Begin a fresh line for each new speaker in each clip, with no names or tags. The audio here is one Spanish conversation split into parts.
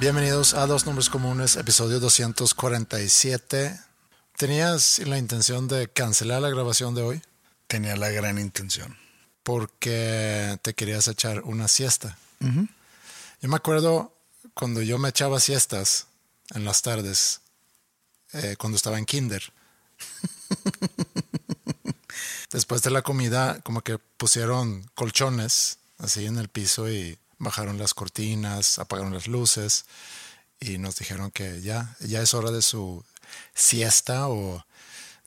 Bienvenidos a Dos Nombres Comunes, episodio 247. ¿Tenías la intención de cancelar la grabación de hoy?
Tenía la gran intención.
Porque te querías echar una siesta. Yo me acuerdo cuando yo me echaba siestas en las tardes, eh, cuando estaba en kinder. Después de la comida, como que pusieron colchones así en el piso y bajaron las cortinas, apagaron las luces y nos dijeron que ya, ya es hora de su siesta o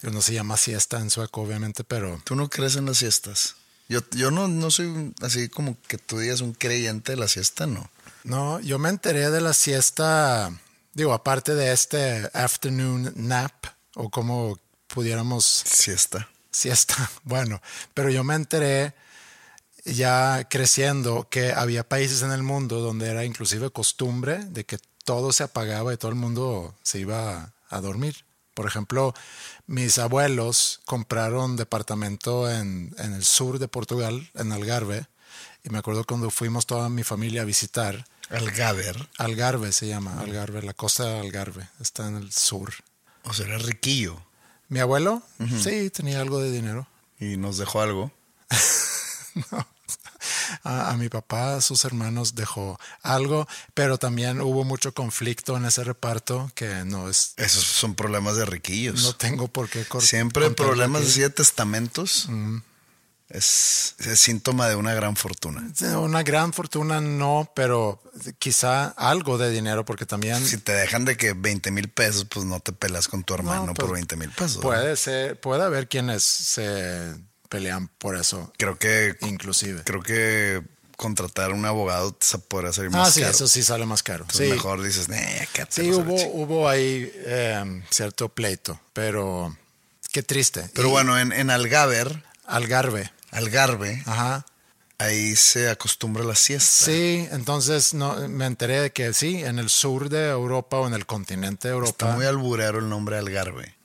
no se llama siesta en sueco obviamente, pero...
¿Tú no crees en las siestas? Yo, yo no, no soy así como que tú digas un creyente de la siesta, no.
No, yo me enteré de la siesta, digo, aparte de este afternoon nap o como pudiéramos...
Siesta.
Siesta, bueno, pero yo me enteré ya creciendo que había países en el mundo donde era inclusive costumbre de que todo se apagaba y todo el mundo se iba a dormir. Por ejemplo, mis abuelos compraron departamento en, en el sur de Portugal, en Algarve, y me acuerdo cuando fuimos toda mi familia a visitar.
Algarve.
Algarve se llama, Algarve, la costa de Algarve, está en el sur.
O sea, era riquillo.
¿Mi abuelo? Sí, tenía algo de dinero.
¿Y nos dejó algo?
no. A, a, mi papá, a sus hermanos dejó algo, pero también hubo mucho conflicto en ese reparto que no es.
Esos son problemas de riquillos.
No tengo por qué cortar.
Siempre problemas de testamentos. Mm. Es, es, síntoma de una gran fortuna.
Una gran fortuna no, pero quizá algo de dinero, porque también.
Si te dejan de que 20 mil pesos, pues no te pelas con tu hermano no, por 20 mil pesos.
Puede ¿no? ser, puede haber quienes se pelean por eso.
Creo que
inclusive.
Creo que contratar un abogado podrá salir más
ah, sí,
caro.
eso sí sale más caro.
Entonces
sí.
mejor dices, eh,
sí, hubo, hubo ahí eh, cierto pleito, pero qué triste.
Pero
y,
bueno, en, en Algaver.
Algarve.
Algarve.
Ajá.
Ahí se acostumbra la siesta.
Sí, entonces no, me enteré de que sí, en el sur de Europa o en el continente de Europa.
Está muy alburero el nombre Algarve.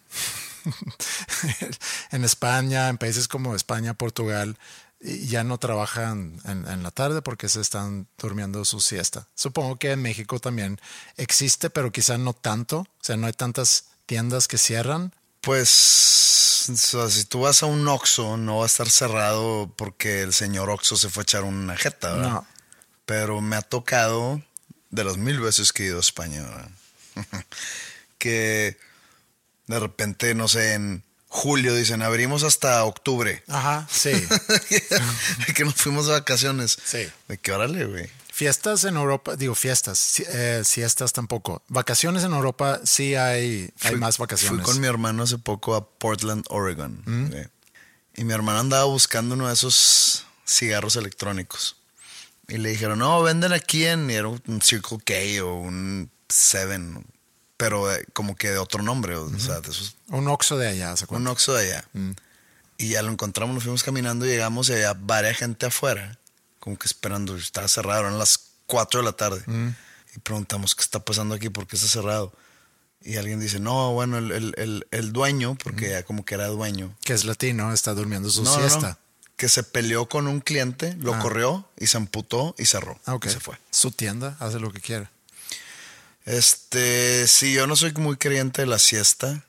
en España, en países como España, Portugal, ya no trabajan en, en, la tarde porque se están durmiendo su siesta. Supongo que en México también existe, pero quizá no tanto. O sea, no hay tantas tiendas que cierran.
Pues, o sea, si tú vas a un Oxxo, no va a estar cerrado porque el señor Oxxo se fue a echar una jeta, ¿verdad?
No.
Pero me ha tocado, de las mil veces que he ido a España, ¿verdad? que de repente, no sé, en julio dicen, abrimos hasta octubre.
Ajá, sí.
que nos fuimos de vacaciones.
Sí.
De que órale, güey.
Fiestas en Europa, digo fiestas, eh, siestas tampoco. Vacaciones en Europa sí hay, más vacaciones.
Fui con mi hermano hace poco a Portland, Oregon.
Mm.
Y mi hermano andaba buscando uno de esos cigarros electrónicos. Y le dijeron, no, venden aquí en y era un Circle K o un Seven. Pero eh, como que de otro nombre. O sea, de esos
Un Oxxo de allá, ¿se
un
acuerdan?
Oxxo de allá. Y ya lo encontramos, nos fuimos caminando, llegamos y había varias gente afuera, como que esperando, estaba cerrado, eran las 4 de la tarde. Y preguntamos qué está pasando aquí, por qué está cerrado. Y alguien dice, no, bueno, el, el- el- el dueño, porque ya como que era dueño,
Que es latino, está durmiendo su
No, no, no.
siesta.
que se peleó con un cliente, lo corrió y se amputó y cerró.
Ah, ok.
Y se fue.
Su tienda, hace lo que quiera.
Este, sí, yo no soy muy creyente de la siesta.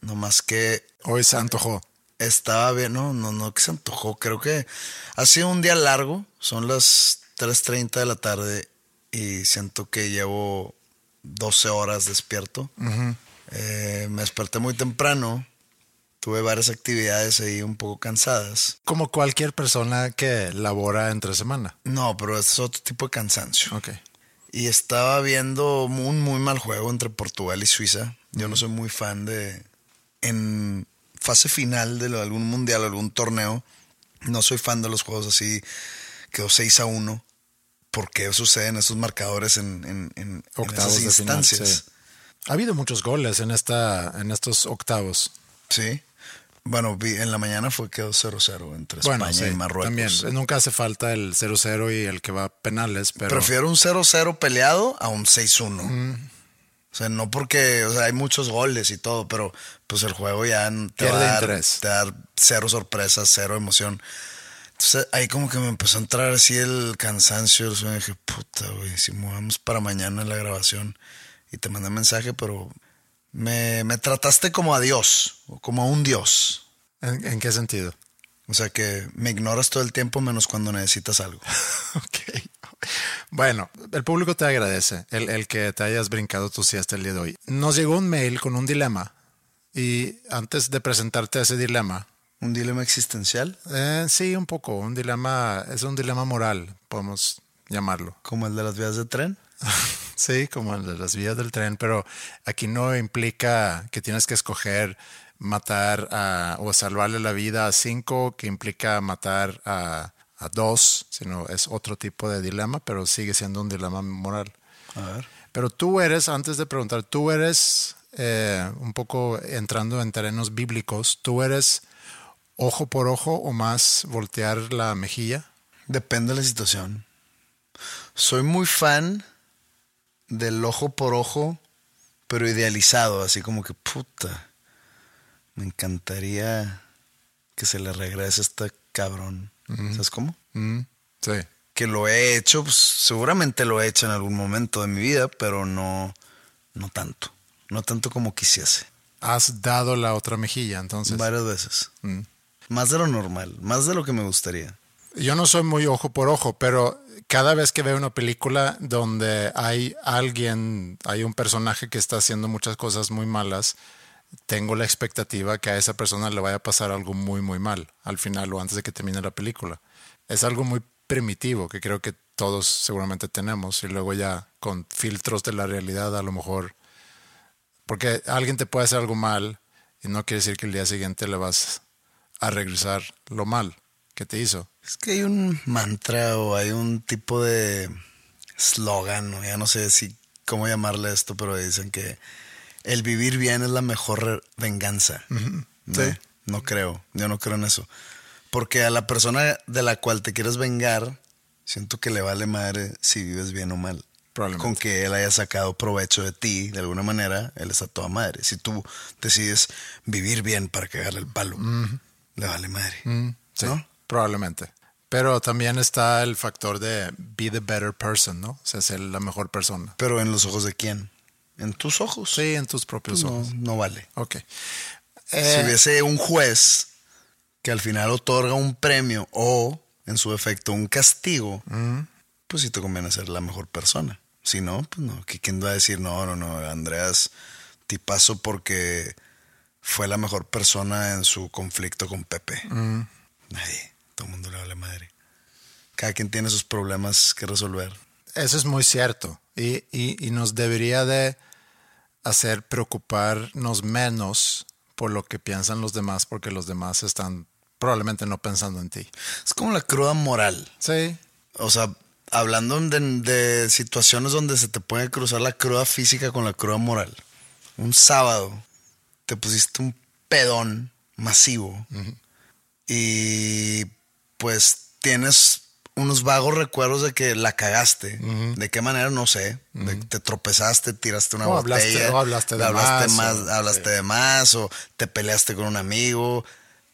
Nomás que
Hoy se antojó.
estaba bien, no, no, no, que se antojó. Creo que ha sido un día largo. Son las 3.30 de la tarde y siento que llevo 12 horas despierto. Eh, me desperté muy temprano. Tuve varias actividades ahí un poco cansadas.
Como cualquier persona que labora entre semana.
No, pero este es otro tipo de cansancio.
Ok.
Y estaba viendo un muy mal juego entre Portugal y Suiza. Yo no soy muy fan de. En fase final de algún mundial, algún torneo, no soy fan de los juegos así. Quedó 6 a 1. ¿Por qué suceden esos marcadores en, en, en- en
Octavos
esas
de final.
instancias?
sí. Ha habido muchos goles en, esta, en estos octavos.
Sí. Bueno, en la mañana fue quedó 0-0 entre
Bueno,
España
sí,
y Marruecos.
también. Nunca hace falta el 0-0 y el que va a penales, pero
Prefiero un 0-0 peleado a un 6-1. O sea, no porque, o sea, hay muchos goles y todo, pero pues el juego ya te va
Pierde
a dar,
interés.
te va a dar cero sorpresas, cero emoción. Entonces ahí como que me empezó a entrar así el cansancio, el sueño, y dije, puta, güey, si movemos para mañana la grabación y te mandé mensaje, pero me, me trataste como a Dios, o como a un Dios.
¿en, en qué sentido?
O sea que me ignoras todo el tiempo menos cuando necesitas algo.
Ok. Bueno, el público te agradece el, el que te hayas brincado tu siesta el día de hoy. Nos llegó un mail con un dilema y antes de presentarte ese dilema,
Un dilema existencial,
eh, sí, un poco, un dilema, es un dilema moral, podemos llamarlo.
como el de las vías de tren.
Sí, como las vías del tren, pero aquí no implica que tienes que escoger matar a, o salvarle la vida a cinco, que implica matar a, a dos, sino es otro tipo de dilema, pero sigue siendo un dilema moral.
A ver.
Pero tú eres, antes de preguntar, tú eres, eh, un poco entrando en terrenos bíblicos, tú eres ojo por ojo o más voltear la mejilla.
Depende de la situación. Soy muy fan del ojo por ojo, pero idealizado, así como que puta. Me encantaría que se le regrese a este cabrón. ¿Sabes cómo?
Sí.
Que lo he hecho, pues, seguramente lo he hecho en algún momento de mi vida, pero no, no tanto. No tanto como quisiese.
Has dado la otra mejilla, entonces.
Varias veces. Más de lo normal, más de lo que me gustaría.
Yo no soy muy ojo por ojo, pero cada vez que veo una película donde hay alguien, hay un personaje que está haciendo muchas cosas muy malas, tengo la expectativa que a esa persona le vaya a pasar algo muy, muy mal al final o antes de que termine la película. Es algo muy primitivo que creo que todos seguramente tenemos y luego ya con filtros de la realidad a lo mejor, porque alguien te puede hacer algo mal y no quiere decir que el día siguiente le vas a regresar lo mal que te hizo.
Es que hay un mantra o hay un tipo de slogan, o ya no sé si cómo llamarle esto, pero dicen que el vivir bien es la mejor venganza. No,
Sí.
no creo, yo no creo en eso. Porque a la persona de la cual te quieres vengar, siento que le vale madre si vives bien o mal. Con que él haya sacado provecho de ti, de alguna manera, él está toda madre. Si tú decides vivir bien para cagarle el palo, le vale madre. ¿No?
Probablemente. Pero también está el factor de be the better person, ¿no? O sea, ser la mejor persona.
Pero en los ojos de quién? En tus ojos.
Sí, en tus propios
no,
ojos.
no vale.
Ok.
si
Eh,
hubiese un juez que al final otorga un premio o, en su efecto, un castigo, pues sí te conviene ser la mejor persona. Si no, pues no. ¿Qui- ¿Quién va a decir, no, no, no, Andreas, tipazo porque fue la mejor persona en su conflicto con Pepe? Nadie. Todo el mundo le vale madre. Cada quien tiene sus problemas que resolver.
Eso es muy cierto. Y, y- y nos debería de hacer preocuparnos menos por lo que piensan los demás, porque los demás están probablemente no pensando en ti.
Es como la cruda moral.
Sí,
O sea, hablando de, de situaciones donde se te puede cruzar la cruda física con la cruda moral. Un sábado te pusiste un pedón masivo y pues tienes unos vagos recuerdos de que la cagaste. ¿De qué manera? No sé. De que te tropezaste, tiraste una
O hablaste-
botella.
o hablaste de
hablaste
más, o-
hablaste de más, o te peleaste con un amigo,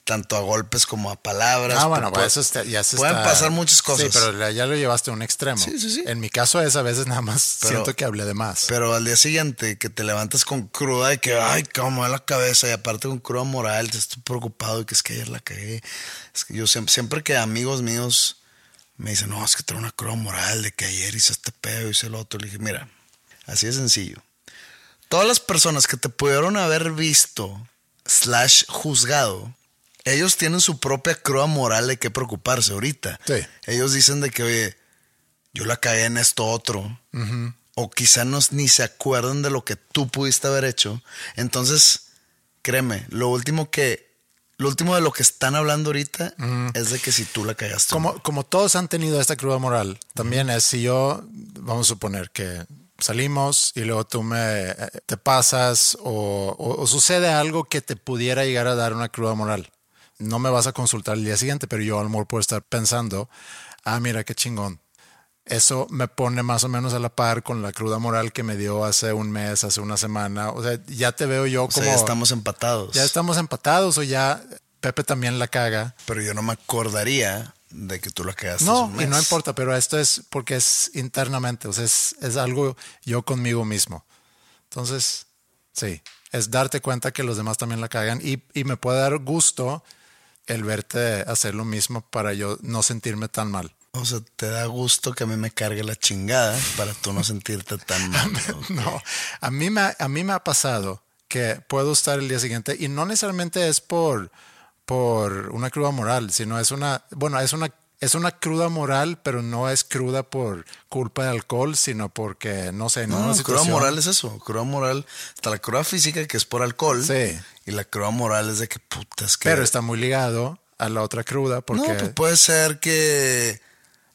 tanto a golpes como a palabras.
Ah, bueno,
Pu-
pues eso está- ya se
Pueden
está-
pasar muchas cosas.
Sí, pero ya- lo llevaste a un extremo.
Sí, sí, sí.
En mi caso es a veces nada más
Pero-
siento que hablé de más.
Pero al día siguiente que te levantas con cruda de que, ay, cómo da la cabeza, y aparte con cruda moral, te estoy preocupado y que es que ayer la cagué. Es que yo siempre, siempre que amigos míos me dicen, no, es que tengo una cruda moral de que ayer hice este pedo, hice el otro, le dije, mira, así de sencillo. Todas las personas que te pudieron haber visto, slash juzgado, ellos tienen su propia cruda moral de qué preocuparse ahorita.
Sí.
Ellos dicen de que, oye, yo la cagué en esto otro. O quizá no, ni se acuerdan de lo que tú pudiste haber hecho. Entonces, créeme, lo último que, lo último de lo que están hablando ahorita es de que si tú la cagaste.
como, como todos han tenido esta cruda moral, también es si yo, vamos a suponer que salimos y luego tú me te pasas o, o- o sucede algo que te pudiera llegar a dar una cruda moral. No me vas a consultar el día siguiente, pero yo a lo mejor puedo estar pensando, ah, mira qué chingón. Eso me pone más o menos a la par con la cruda moral que me dio hace un mes, hace una semana. O sea, ya te veo yo
O sea,
como...
ya estamos empatados.
ya estamos empatados o ya Pepe también la caga.
Pero yo no me acordaría de que tú la cagaste.
No,
un
y no importa, pero esto es porque es internamente, o sea, es, es algo yo conmigo mismo. Entonces, sí, es darte cuenta que los demás también la cagan y, y me puede dar gusto el verte hacer lo mismo para yo no sentirme tan mal.
O sea, te da gusto que a mí me cargue la chingada para tú no sentirte tan mal. ¿no?
No, a mí, me, ha- a mí me ha pasado que puedo estar el día siguiente y no necesariamente es por, por una cruda moral, sino es una, bueno, es una, es una cruda moral, pero no es cruda por culpa de alcohol, sino porque, no sé, en
No,
una
no, cruda moral es eso. Cruda moral, está la cruda física que es por alcohol.
Sí.
Y la cruda moral es de que putas que.
Pero está muy ligado a la otra cruda porque...
No, pues puede ser que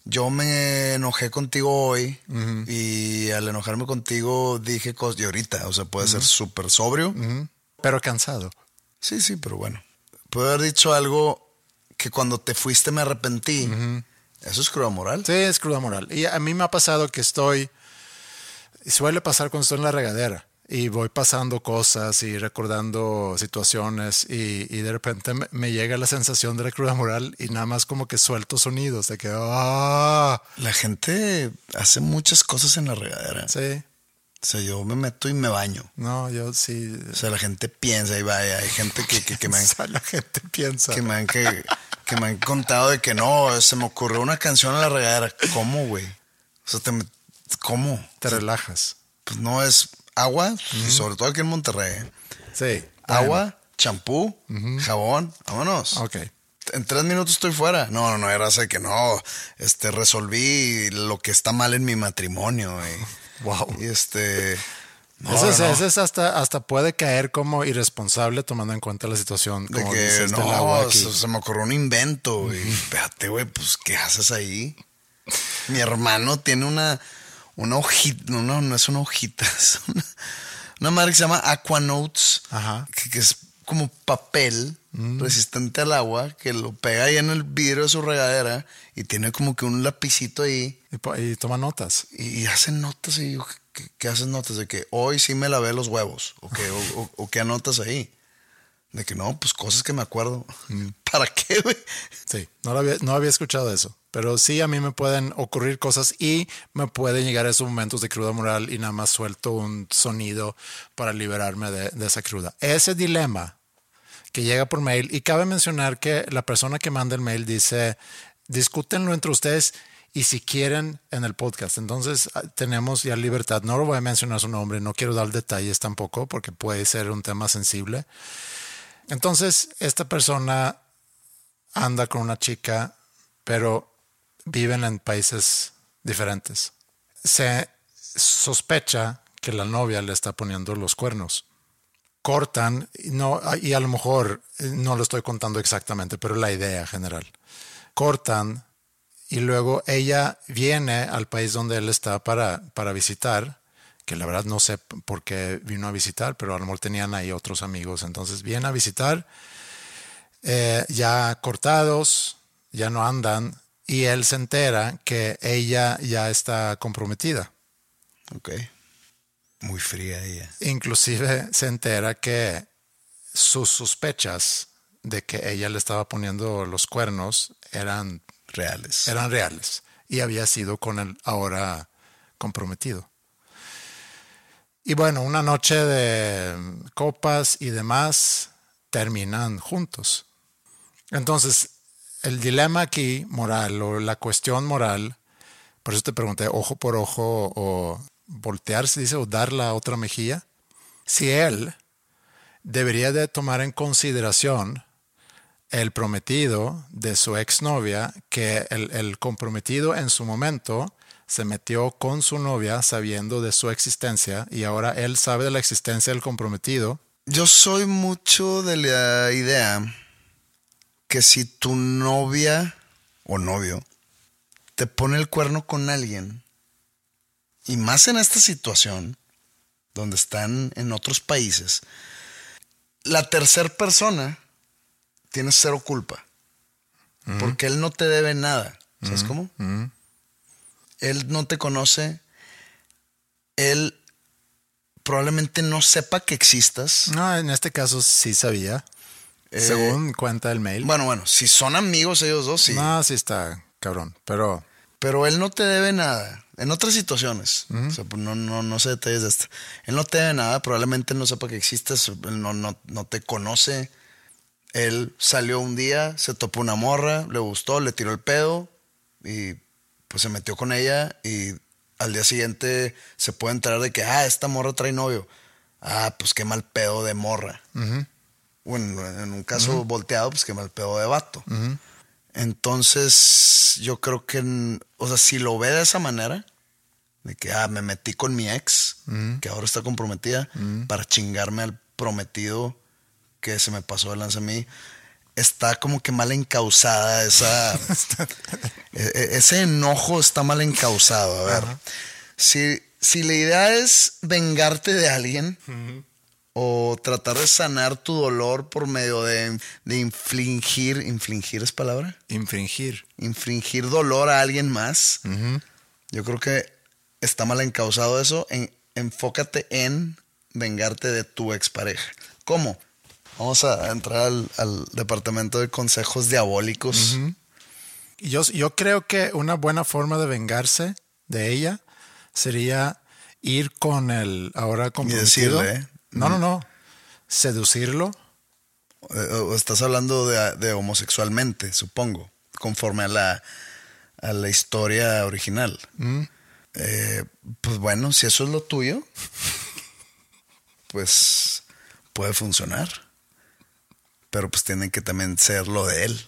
yo me enojé contigo hoy y al enojarme contigo dije cosas. Y ahorita, o sea, puede ser súper sobrio.
pero cansado.
Sí, sí, pero bueno. Puede haber dicho algo que cuando te fuiste me arrepentí. Eso es cruda moral.
Sí, es cruda moral. Y a mí me ha pasado que estoy, suele pasar cuando estoy en la regadera y voy pasando cosas y recordando situaciones y, y de repente me, me llega la sensación de la cruda moral y nada más como que suelto sonidos de que, ah,
La gente hace muchas cosas en la regadera.
sí,
O sea, yo me meto y me baño.
no, yo sí.
O sea, la gente piensa y vaya. Hay gente que, que, que me han,
la gente piensa.
que, me han, que, que me han contado de que no, se me ocurrió una canción en la regadera. ¿Cómo, güey? O sea, te, ¿cómo?
Te relajas.
Pues no es agua, y sobre todo aquí en Monterrey. ¿eh?
Sí.
Agua, champú, jabón, vámonos.
Ok.
En tres minutos estoy fuera. No, no, no, era así que no. Este, resolví lo que está mal en mi matrimonio. Y,
Wow.
y este. no,
ese, es,
no,
ese es hasta, hasta puede caer como irresponsable tomando en cuenta la situación.
De
Como
que
dices,
no,
agua aquí.
se, se me ocurrió un invento. güey. Espérate, güey, pues, ¿qué haces ahí? Mi hermano tiene una, una hojita. No, no, no es una hojita. Es una, una madre que se llama Aquanotes.
Ajá.
Que, que es como papel resistente al agua. Que lo pega ahí en el vidrio de su regadera. Y tiene como que un lapicito ahí.
Y, toma notas.
Y, y hacen notas. Y yo, ¿qué, qué haces notas? De que hoy sí me lavé los huevos. O, que, o, o- o qué anotas ahí. De que no, pues cosas que me acuerdo. ¿Para qué, güey?
Sí, no, lo había, no había escuchado eso. Pero sí, a mí me pueden ocurrir cosas y me pueden llegar a esos momentos de cruda moral y nada más suelto un sonido para liberarme de, de esa cruda. Ese dilema que llega por mail, y cabe mencionar que la persona que manda el mail dice, discútenlo entre ustedes y si quieren en el podcast. Entonces ah, tenemos ya libertad. No lo voy a mencionar su nombre, no quiero dar detalles tampoco porque puede ser un tema sensible. Entonces, esta persona anda con una chica, pero viven en países diferentes. Se sospecha que la novia le está poniendo los cuernos. Cortan, no, y a lo mejor eh, no lo estoy contando exactamente, pero la idea general. Cortan y luego ella viene al país donde él está para, para visitar, que la verdad no sé por qué vino a visitar, pero a lo mejor tenían ahí otros amigos. Entonces viene a visitar, eh, ya cortados, ya no andan, y él se entera que ella ya está comprometida.
Ok. Muy fría ella.
Inclusive se entera que sus sospechas de que ella le estaba poniendo los cuernos eran
Reales.
eran reales y había sido con el ahora comprometido. Y bueno, una noche de copas y demás terminan juntos. Entonces, el dilema aquí moral o la cuestión moral, por eso te pregunté ojo por ojo o voltear, se dice, o dar la otra mejilla. Si él debería de tomar en consideración el prometido de su exnovia, que el, el, comprometido en su momento se metió con su novia sabiendo de su existencia y ahora él sabe de la existencia del comprometido.
Yo soy mucho de la idea que si tu novia o novio te pone el cuerno con alguien, y más en esta situación, donde están en otros países, la tercera persona tiene cero culpa. Porque él no te debe nada. ¿Sabes cómo? Él no te conoce. Él probablemente no sepa que existas.
No, en este caso sí sabía.
Eh,
según cuenta el mail.
Bueno, bueno, si son amigos ellos dos, sí.
No, sí está cabrón. Pero.
Pero él no te debe nada. En otras situaciones. O sea, pues no, no, no sé detalles de esto. Él no te debe nada. Probablemente no sepa que existes. Él no, no, no te conoce. Él salió un día, se topó una morra, le gustó, le tiró el pedo y pues se metió con ella y al día siguiente se puede enterar de que, ah, esta morra trae novio. Ah, pues qué mal pedo de morra. Bueno, en un caso volteado, pues qué mal pedo de vato. Entonces, yo creo que, o sea, si lo ve de esa manera, de que, ah, me metí con mi ex, que ahora está comprometida, para chingarme al prometido que se me pasó de lanza a mí, está como que mal encausada esa. e- e- ese enojo está mal encausado. A ver, si, si la idea es vengarte de alguien o tratar de sanar tu dolor por medio de, de infligir, infligir es palabra,
Infringir.
infringir dolor a alguien más, yo creo que está mal encausado eso. En- enfócate en vengarte de tu expareja. ¿Cómo? Vamos a entrar al, al departamento de consejos diabólicos.
Y Yo, yo creo que una buena forma de vengarse de ella sería ir con el ahora comprometido.
decirle, ¿eh?
No, no, no. Seducirlo.
Eh, o estás hablando de, de homosexualmente, supongo, conforme a la, a la historia original. Eh, pues bueno, si eso es lo tuyo, pues puede funcionar. Pero pues tiene que también ser lo de él.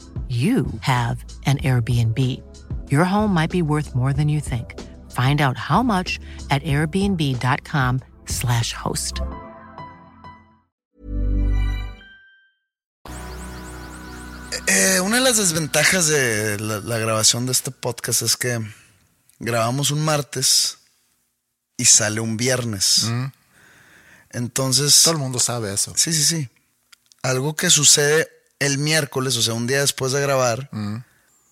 you have an Airbnb. Your home might be worth more than you think. Find out how much at airbnb.com/slash host.
Eh, una de las desventajas de la, la grabación de este podcast es que grabamos un martes y sale un viernes. Entonces,
Todo el mundo sabe eso.
sí, sí, sí. Algo que sucede el miércoles, o sea, un día después de grabar,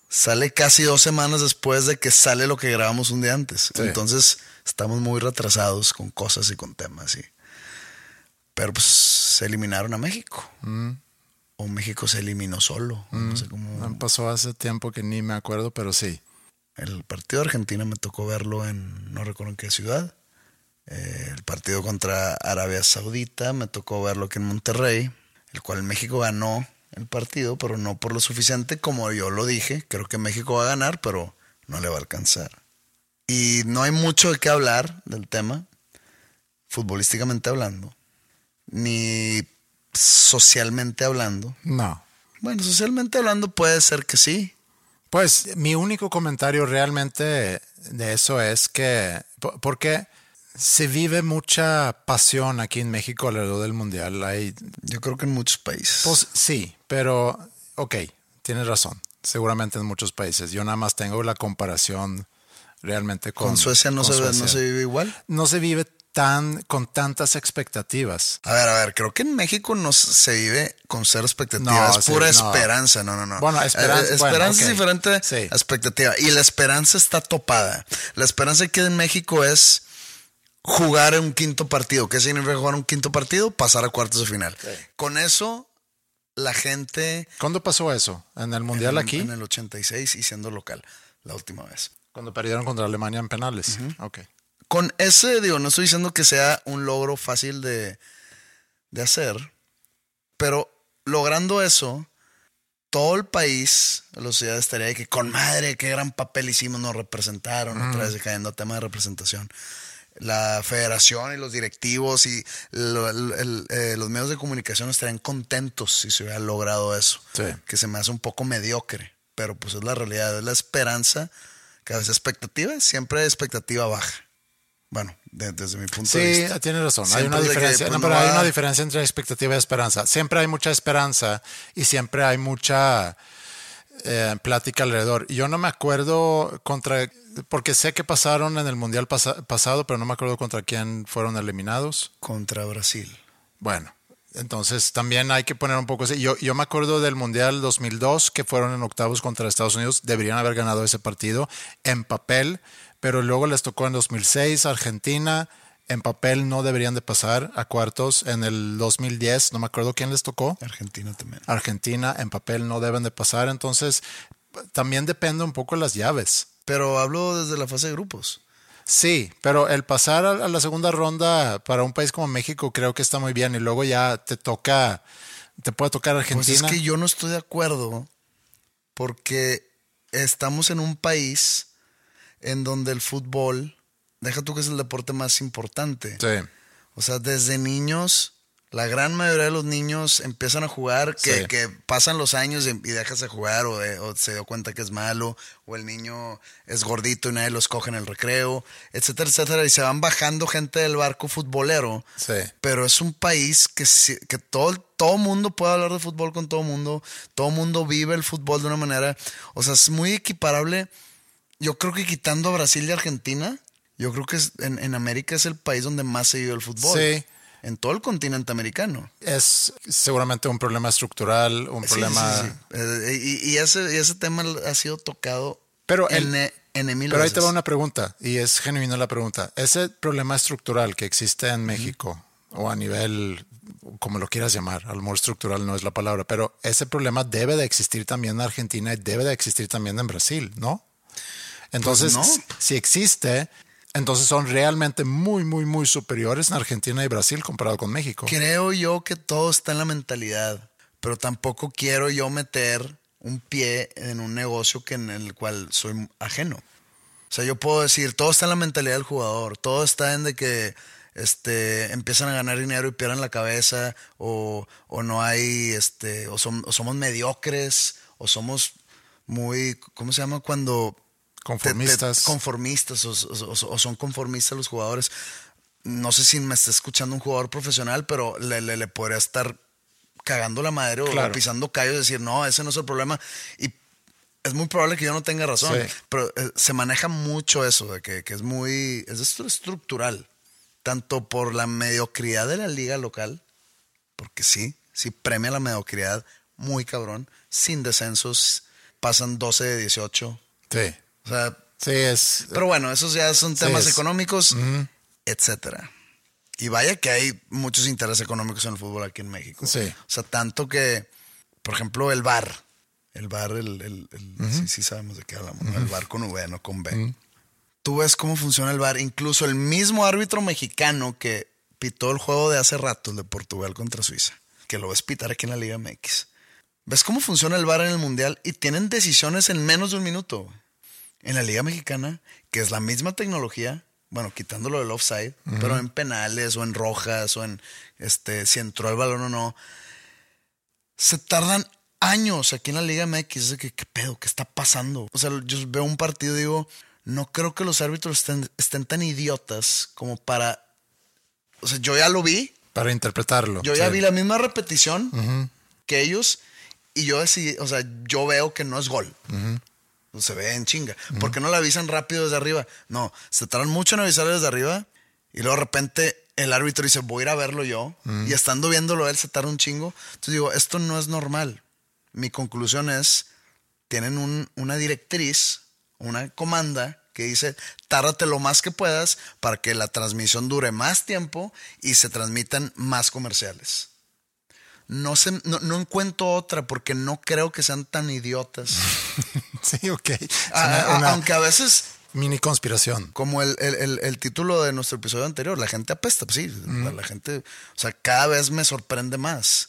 sale casi dos semanas después de que sale lo que grabamos un día antes.
Sí.
Entonces, estamos muy retrasados con cosas y con temas. Y... Pero pues se eliminaron a México. O México se eliminó solo. No sé cómo.
Pasó hace tiempo que ni me acuerdo, pero sí.
El partido de Argentina me tocó verlo en, no recuerdo en qué ciudad. Eh, el partido contra Arabia Saudita me tocó verlo aquí en Monterrey, el cual México ganó el partido, pero no por lo suficiente como yo lo dije. Creo que México va a ganar, pero no le va a alcanzar. Y no hay mucho de qué hablar del tema, futbolísticamente hablando, ni socialmente hablando.
No.
Bueno, socialmente hablando puede ser que sí.
Pues mi único comentario realmente de eso es que, porque se vive mucha pasión aquí en México alrededor del mundial. Hay,
Yo creo que en muchos países.
pues sí, pero ok, tienes razón. Seguramente en muchos países. Yo nada más tengo la comparación realmente con,
con Suecia no,
con
se, ve- no
Suecia.
se vive igual.
No se vive tan con tantas expectativas.
A ver, a ver, creo que en México no se vive con cero expectativas,
No, sí,
pura
no.
esperanza, no, no, no.
Bueno, esperanza-
Eh,
bueno,
esperanza es diferente
Sí.
a expectativa. Y la esperanza está topada. La esperanza que en México es jugar un quinto partido. ¿Qué significa jugar un quinto partido? Pasar a cuartos de final. Con eso, la gente...
¿Cuándo pasó eso? ¿En el mundial
en,
aquí?
En el 86 y siendo local, la última vez.
Cuando perdieron contra Alemania en penales. Ok.
con ese, digo, no estoy diciendo que sea un logro fácil de, de hacer, pero logrando eso, todo el país, la sociedad estaría de que con madre, qué gran papel hicimos, nos representaron, otra vez cayendo a tema de representación. La federación y los directivos y lo- el- el- eh, los medios de comunicación estarían contentos si se hubiera logrado eso.
Sí.
Que se me hace un poco mediocre, pero pues es la realidad, es la esperanza, que a veces expectativa, siempre expectativa baja. Bueno, de- desde mi punto de
Sí,
vista.
tienes razón. Hay una
de que,
diferencia.
pues,
no,
no
pero hay
va-
una diferencia entre expectativa y esperanza. Siempre hay mucha esperanza y siempre hay mucha eh, plática alrededor. Yo no me acuerdo contra, porque sé que pasaron en el mundial pasa- pasado, pero no me acuerdo contra quién fueron eliminados.
Contra Brasil.
Bueno, entonces también hay que poner un poco así. Yo, yo me acuerdo del Mundial 2002 que fueron en octavos contra Estados Unidos. Deberían haber ganado ese partido en papel, pero luego les tocó en 2006 Argentina. En papel no deberían de pasar a cuartos. En el 2010, no me acuerdo quién les tocó.
Argentina también.
Argentina en papel no deben de pasar. Entonces también depende un poco de las llaves.
Pero hablo desde la fase de grupos.
Sí, pero el pasar a la segunda ronda para un país como México creo que está muy bien y luego ya te toca, te puede tocar
Pues
Argentina.
es que yo no estoy de acuerdo porque estamos en un país en donde el fútbol, deja tú que es el deporte más importante.
Sí,
O sea, desde niños, la gran mayoría de los niños empiezan a jugar, que,
Sí.
que pasan los años y, y dejas de jugar o, de- o se dio cuenta que es malo, o el niño es gordito y nadie los coge en el recreo, etcétera, etcétera. Y se van bajando gente del barco futbolero.
sí.
Pero es un país que, que todo, todo mundo puede hablar de fútbol con todo mundo, todo mundo vive el fútbol de una manera, o sea, es muy equiparable. Yo creo que quitando a Brasil y Argentina, yo creo que es- en, en América es el país donde más se vive el fútbol.
Sí.
En todo el continente americano.
Es seguramente un problema estructural, un
Sí,
problema...
sí, sí. Eh, y, y ese, y ese tema ha sido tocado
Pero
en,
el-
en mil
Pero ahí te va una pregunta, y es genuina la pregunta. Ese problema estructural que existe en México, o a nivel, como lo quieras llamar, a lo mejor estructural no es la palabra, pero ese problema debe de existir también en Argentina y debe de existir también en Brasil, ¿no? Entonces,
Pues no.
si existe, entonces son realmente muy, muy, muy superiores en Argentina y Brasil comparado con México.
Creo yo que todo está en la mentalidad, pero tampoco quiero yo meter un pie en un negocio que en el cual soy ajeno. O sea, yo puedo decir, todo está en la mentalidad del jugador, todo está en de que este, empiezan a ganar dinero y pierden la cabeza, o, o no hay, este, o, o somos mediocres, o somos muy, ¿cómo se llama? Cuando te- te-
Conformistas.
conformistas o, o- o son conformistas los jugadores. No sé si me está escuchando un jugador profesional, pero le, le- le podría estar cagando la madre o
Claro.
pisando callos y decir, no, ese no es el problema. Y es muy probable que yo no tenga razón,
Sí.
pero eh, se maneja mucho eso, de que, que es muy, es estru- estructural, tanto por la mediocridad de la liga local, porque sí, sí premia la mediocridad muy cabrón, sin descensos, pasan 12 de 18,
Sí,
o sea,
sí, es...
pero bueno, esos ya son
Sí,
temas económicos, etcétera. Y vaya que hay muchos intereses económicos en el fútbol aquí en México.
Sí.
O sea, tanto que, por ejemplo, el bar. El bar, el, el- el- sí, sí sabemos de qué hablamos. ¿no? El bar con V, no con B. Tú ves cómo funciona el bar. Incluso el mismo árbitro mexicano que pitó el juego de hace rato, el de Portugal contra Suiza, que lo ves pitar aquí en la Liga MX. ¿Ves cómo funciona el bar en el Mundial? Y tienen decisiones en menos de un minuto. En la Liga Mexicana, que es la misma tecnología, bueno, quitándolo del offside, pero en penales o en rojas o en este, si entró el balón o no, se tardan años aquí en la Liga MX. Que, ¿qué pedo? ¿Qué está pasando? O sea, yo veo un partido y digo, no creo que los árbitros estén, estén tan idiotas como para. O sea, yo ya lo vi,
Para interpretarlo.
yo ya vi la misma repetición que ellos y yo decidí, o sea, yo veo que no es gol. Pues Se ve en chinga. ¿Por qué no la avisan rápido desde arriba? No, se tardan mucho en avisar desde arriba y luego de repente el árbitro dice, voy a ir a verlo yo. Y estando viéndolo él se tarda un chingo. Entonces digo, esto no es normal. Mi conclusión es, tienen un- una directriz, una comanda que dice, tárdate lo más que puedas para que la transmisión dure más tiempo y se transmitan más comerciales. No, sé, no, no encuentro otra porque no creo que sean tan idiotas.
Sí, ok.
Ah,
una,
ah,
una
aunque a veces,
mini conspiración.
como el, el- el- el título de nuestro episodio anterior, la gente apesta, pues sí, la, la gente, o sea, cada vez me sorprende más.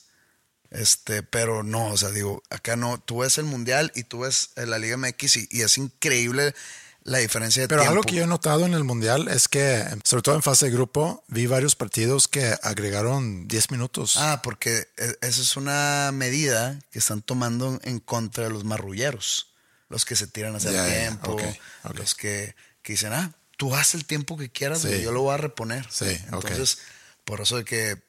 Este, pero no, o sea, digo, acá no, tú ves el mundial y tú ves la Liga MX y, y es increíble la diferencia de
Pero
tiempo.
algo que yo he notado en el Mundial es que, sobre todo en fase de grupo, vi varios partidos que agregaron 10 minutos.
Ah, porque e- esa es una medida que están tomando en contra de los marrulleros. Los que se tiran hacia el tiempo. Los que, que dicen, ah, tú haz el tiempo que quieras,
Sí.
yo lo voy a reponer.
Sí.
Entonces, por eso de que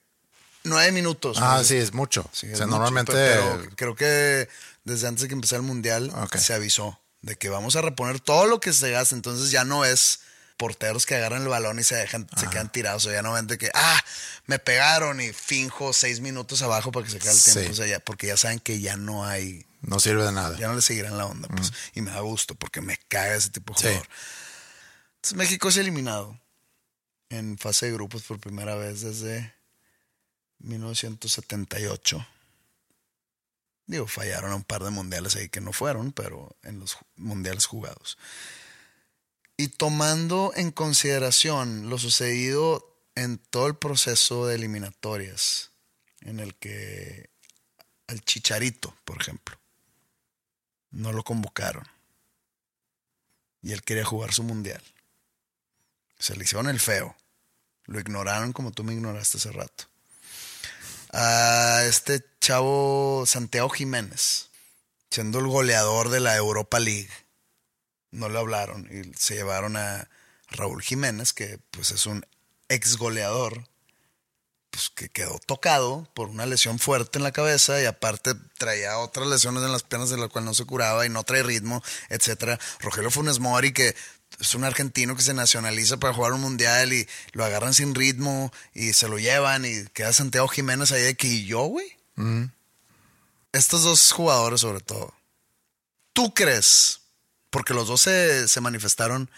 nueve minutos.
Ah,
¿no?
sí, es mucho.
Sí,
o
es
sea,
mucho,
normalmente.
Pero, pero creo que desde antes de que empezara el mundial se avisó de que vamos a reponer todo lo que se gasta. Entonces ya no es porteros que agarran el balón y se dejan, se quedan tirados. O ya no ven de que, ah, me pegaron y finjo seis minutos abajo para que se quede el tiempo.
Sí.
O sea, ya- porque ya saben que ya no hay,
no sirve de nada.
ya no le seguirán la onda. Pues, Y me da gusto porque me caga ese tipo de
Sí.
jugador. Entonces México es eliminado en fase de grupos por primera vez desde 1978. Digo, fallaron a un par de mundiales ahí que no fueron, pero en los mundiales jugados. Y tomando en consideración lo sucedido en todo el proceso de eliminatorias, en el que al Chicharito, por ejemplo, no lo convocaron. Y él quería jugar su mundial. Se le hicieron el feo. Lo ignoraron como tú me ignoraste hace rato. A este chavo Santiago Jiménez, siendo el goleador de la Europa League, no le hablaron y se llevaron a Raúl Jiménez, que pues es un ex goleador, pues que quedó tocado por una lesión fuerte en la cabeza y aparte traía otras lesiones en las piernas de la cual no se curaba y no trae ritmo, etcétera. Rogelio Funes Mori, que es un argentino que se nacionaliza para jugar un mundial y lo agarran sin ritmo y se lo llevan y queda Santiago Jiménez ahí de que ¿y yo, güey. Estos dos jugadores sobre todo. ¿Tú crees? Porque los dos se, se manifestaron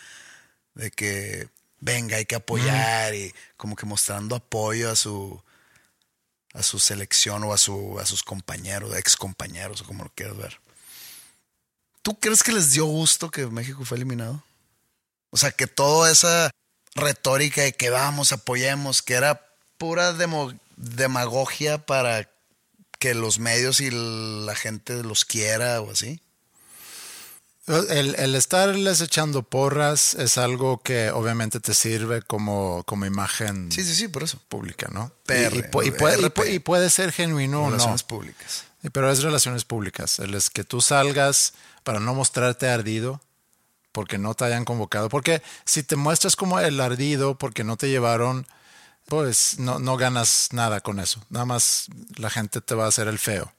de que venga, hay que apoyar y como que mostrando apoyo a su a su selección o a su a sus compañeros, ex compañeros o como lo quieras ver. ¿Tú crees que les dio gusto que México fue eliminado? O sea, que toda esa retórica de que vamos, apoyemos, que era pura demo- demagogia para que los medios y la gente los quiera o así.
El, el estarles echando porras es algo que obviamente te sirve como, como imagen
Sí, sí, sí, por eso.
pública, ¿no?
PR,
y, y pu- y puede, y
RP.
pu- y puede ser genuino o no.
Relaciones públicas.
Pero es relaciones públicas. El es que tú salgas para no mostrarte ardido porque no te hayan convocado. Porque si te muestras como el ardido porque no te llevaron, pues no, no ganas nada con eso. Nada más la gente te va a hacer el feo.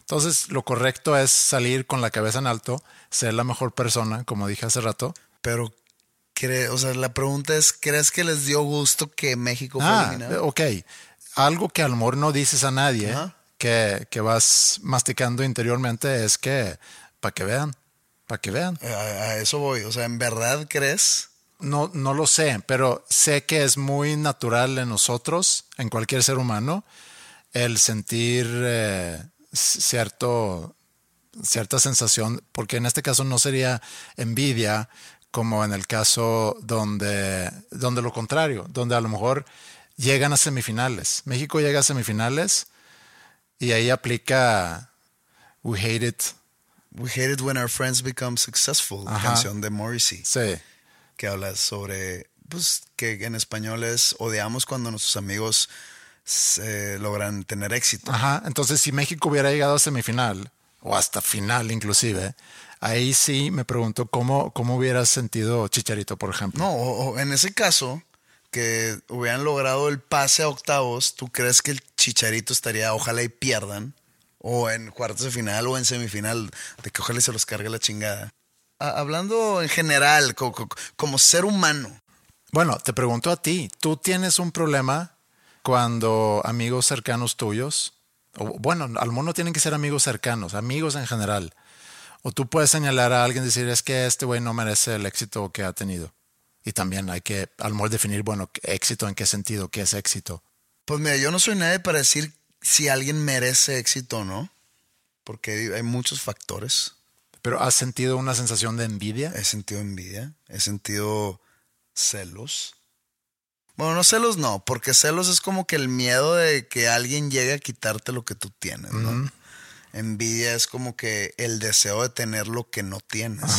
Entonces, lo correcto es salir con la cabeza en alto, ser la mejor persona, como dije hace rato.
Pero, o sea, la pregunta es, ¿crees que les dio gusto que México fue
Ah,
eliminado?
ok. Algo que a lo mejor no dices a nadie, que, que vas masticando interiormente, es que, para que vean, para que vean.
A, a eso voy. O sea, ¿en verdad crees?
No, no lo sé, pero sé que es muy natural en nosotros, en cualquier ser humano, el sentir eh, cierto, cierta sensación, porque en este caso no sería envidia como en el caso donde, donde lo contrario, donde a lo mejor llegan a semifinales. México llega a semifinales y ahí aplica We hate it.
We hate it when our friends become successful, canción de Morrissey.
Sí.
Que habla sobre, pues, que en español es odiamos cuando nuestros amigos logran tener éxito.
Ajá, entonces si México hubiera llegado a semifinal, o hasta final inclusive, ahí sí me pregunto cómo, cómo hubiera sentido Chicharito, por ejemplo.
No, o, en ese caso, que hubieran logrado el pase a octavos, ¿tú crees que el Chicharito estaría, ojalá y pierdan, o en cuartos de final o en semifinal, de que ojalá y se los cargue la chingada? Hablando en general, como ser humano.
Bueno, te pregunto a ti, ¿tú tienes un problema cuando amigos cercanos tuyos, o bueno, al menos no tienen que ser amigos cercanos, amigos en general, o tú puedes señalar a alguien y decir es que este güey no merece el éxito que ha tenido. Y también hay que al menos definir, bueno, éxito en qué sentido, qué es éxito.
Pues mira, yo no soy nadie para decir si alguien merece éxito o no, porque hay muchos factores.
¿Pero has sentido una sensación de envidia?
He sentido envidia, he sentido celos. Bueno, no celos no, porque celos es como que el miedo de que alguien llegue a quitarte lo que tú tienes, ¿no? Envidia es como que el deseo de tener lo que no tienes.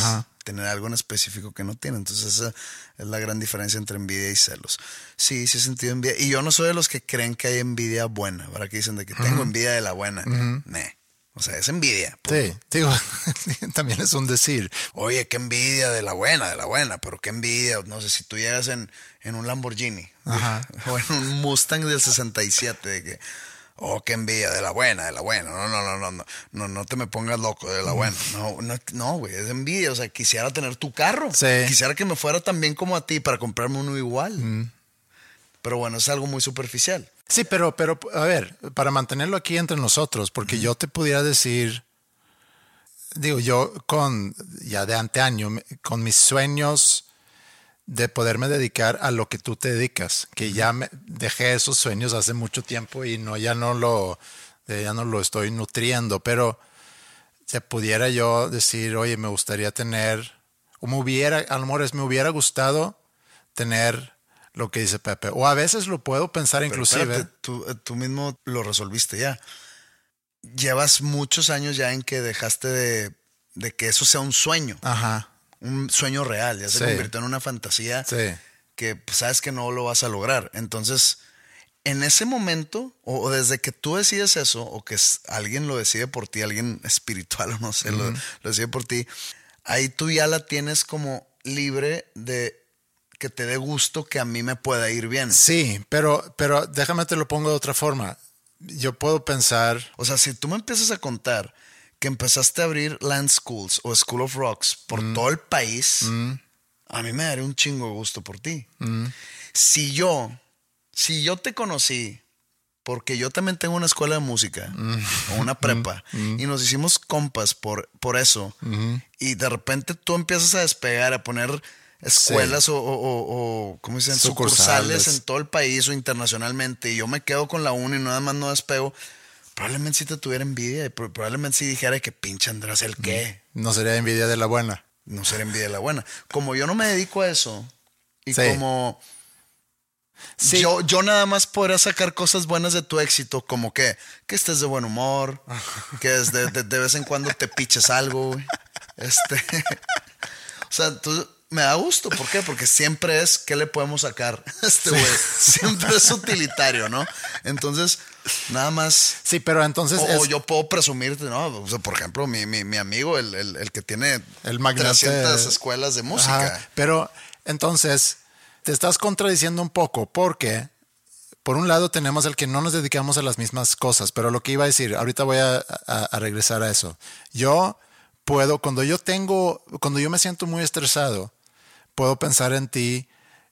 Tener algo en específico que no tienes. Entonces esa es la gran diferencia entre envidia y celos. Sí, sí he sentido envidia. Y yo no soy de los que creen que hay envidia buena, ¿verdad? Que dicen de que tengo envidia de la buena. O sea, es envidia.
Sí, digo, también es un decir.
Oye, qué envidia de la buena, de la buena, pero qué envidia. No sé, si tú llegas en, en un Lamborghini o en un Mustang del 67, de que, oh, qué envidia de la buena, de la buena. No, no, no, no, no, no, no te me pongas loco de la buena. No, no, no, güey, es envidia. O sea, quisiera tener tu carro. Quisiera que me fuera tan bien como a ti para comprarme uno igual. Pero bueno, es algo muy superficial.
Sí, pero, pero, a ver, para mantenerlo aquí entre nosotros, porque yo te pudiera decir, digo, yo con, ya de anteaño, con mis sueños de poderme dedicar a lo que tú te dedicas, que ya me dejé esos sueños hace mucho tiempo y no, ya no lo, ya no lo estoy nutriendo, pero se pudiera yo decir, oye, me gustaría tener, o me hubiera, a lo mejor me hubiera gustado tener lo que dice Pepe. O a veces lo puedo pensar inclusive.
tú, eh, tú, mismo lo resolviste ya. Llevas muchos años ya en que dejaste de, de que eso sea un sueño.
Ajá.
Un sueño real. Ya se convirtió en una fantasía que pues, sabes que no lo vas a lograr. Entonces, en ese momento, o, desde que tú decides eso, o que alguien lo decide por ti, alguien espiritual o no sé, lo decide por ti, ahí tú ya la tienes como libre de que te dé gusto que a mí me pueda ir bien.
Sí, pero, pero déjame te lo pongo de otra forma. Yo puedo pensar.
O sea, si tú me empiezas a contar que empezaste a abrir Land Schools o School of Rocks por mm. todo el país, mm. a mí me daría un chingo de gusto por ti. Mm. Si yo, si yo te conocí, porque yo también tengo una escuela de música o una prepa y nos hicimos compas por, por eso, y de repente tú empiezas a despegar, a poner escuelas o, o, ¿cómo dicen? Sucursales. en todo el país o internacionalmente y yo me quedo con la una y nada más no despego, probablemente si te tuviera envidia y probablemente si dijera que pinche Andrés el qué.
No sería envidia de la buena.
No sería envidia de la buena. Como yo no me dedico a eso y como... Yo, yo nada más podría sacar cosas buenas de tu éxito, como que, que estés de buen humor, que de, de, vez en cuando te piches algo, Este, o sea, tú, me da gusto. ¿Por qué? Porque siempre es, ¿qué le podemos sacar este güey? Siempre es utilitario, ¿no? Entonces, nada más.
Sí, pero entonces.
O, yo puedo presumirte, ¿no? O sea, por ejemplo, mi, mi, amigo, el, el, que tiene
el
300 escuelas de música.
pero entonces, te estás contradiciendo un poco porque. Por un lado tenemos el que no nos dedicamos a las mismas cosas, pero lo que iba a decir, ahorita voy a, a regresar a eso. Yo puedo, cuando yo tengo, cuando yo me siento muy estresado, puedo pensar en ti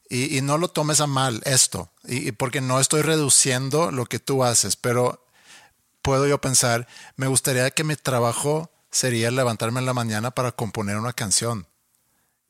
y, no lo tomes a mal esto, y, porque no estoy reduciendo lo que tú haces, pero puedo yo pensar, me gustaría que mi trabajo sería levantarme en la mañana para componer una canción.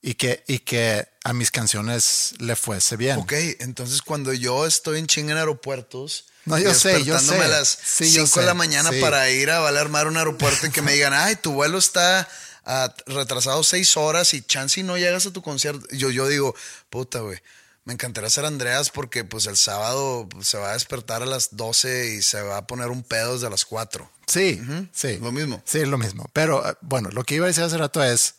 y que, y que a mis canciones le fuese bien.
Ok, entonces cuando yo estoy en chinga en aeropuertos.
No, yo sé, yo sé.
a las
Sí, yo
5 de la mañana
sí.
para ir a valer mar un aeropuerto y que me digan, ay, tu vuelo está ah, retrasado seis horas y chance y no llegas a tu concierto. Yo, yo digo, puta, güey. Me encantaría ser Andreas porque pues el sábado se va a despertar a las 12 y se va a poner un pedo desde las 4.
Sí, sí.
Lo mismo.
Sí, es lo mismo. Pero eh, bueno, lo que iba a decir hace rato es,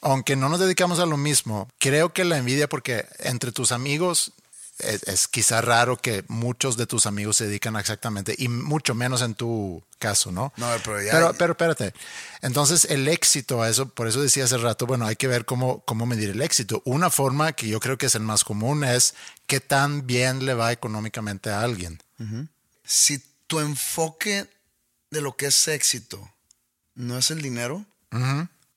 aunque no nos dedicamos a lo mismo, creo que la envidia, porque entre tus amigos es, es quizá raro que muchos de tus amigos se dedican a exactamente, y mucho menos en tu caso, ¿no?
No, pero ya-
Pero, pero espérate. Entonces, el éxito, a eso, por eso decía hace rato, bueno, hay que ver cómo, cómo medir el éxito. Una forma que yo creo que es el más común es qué tan bien le va económicamente a alguien.
Si tu enfoque de lo que es éxito no es el dinero,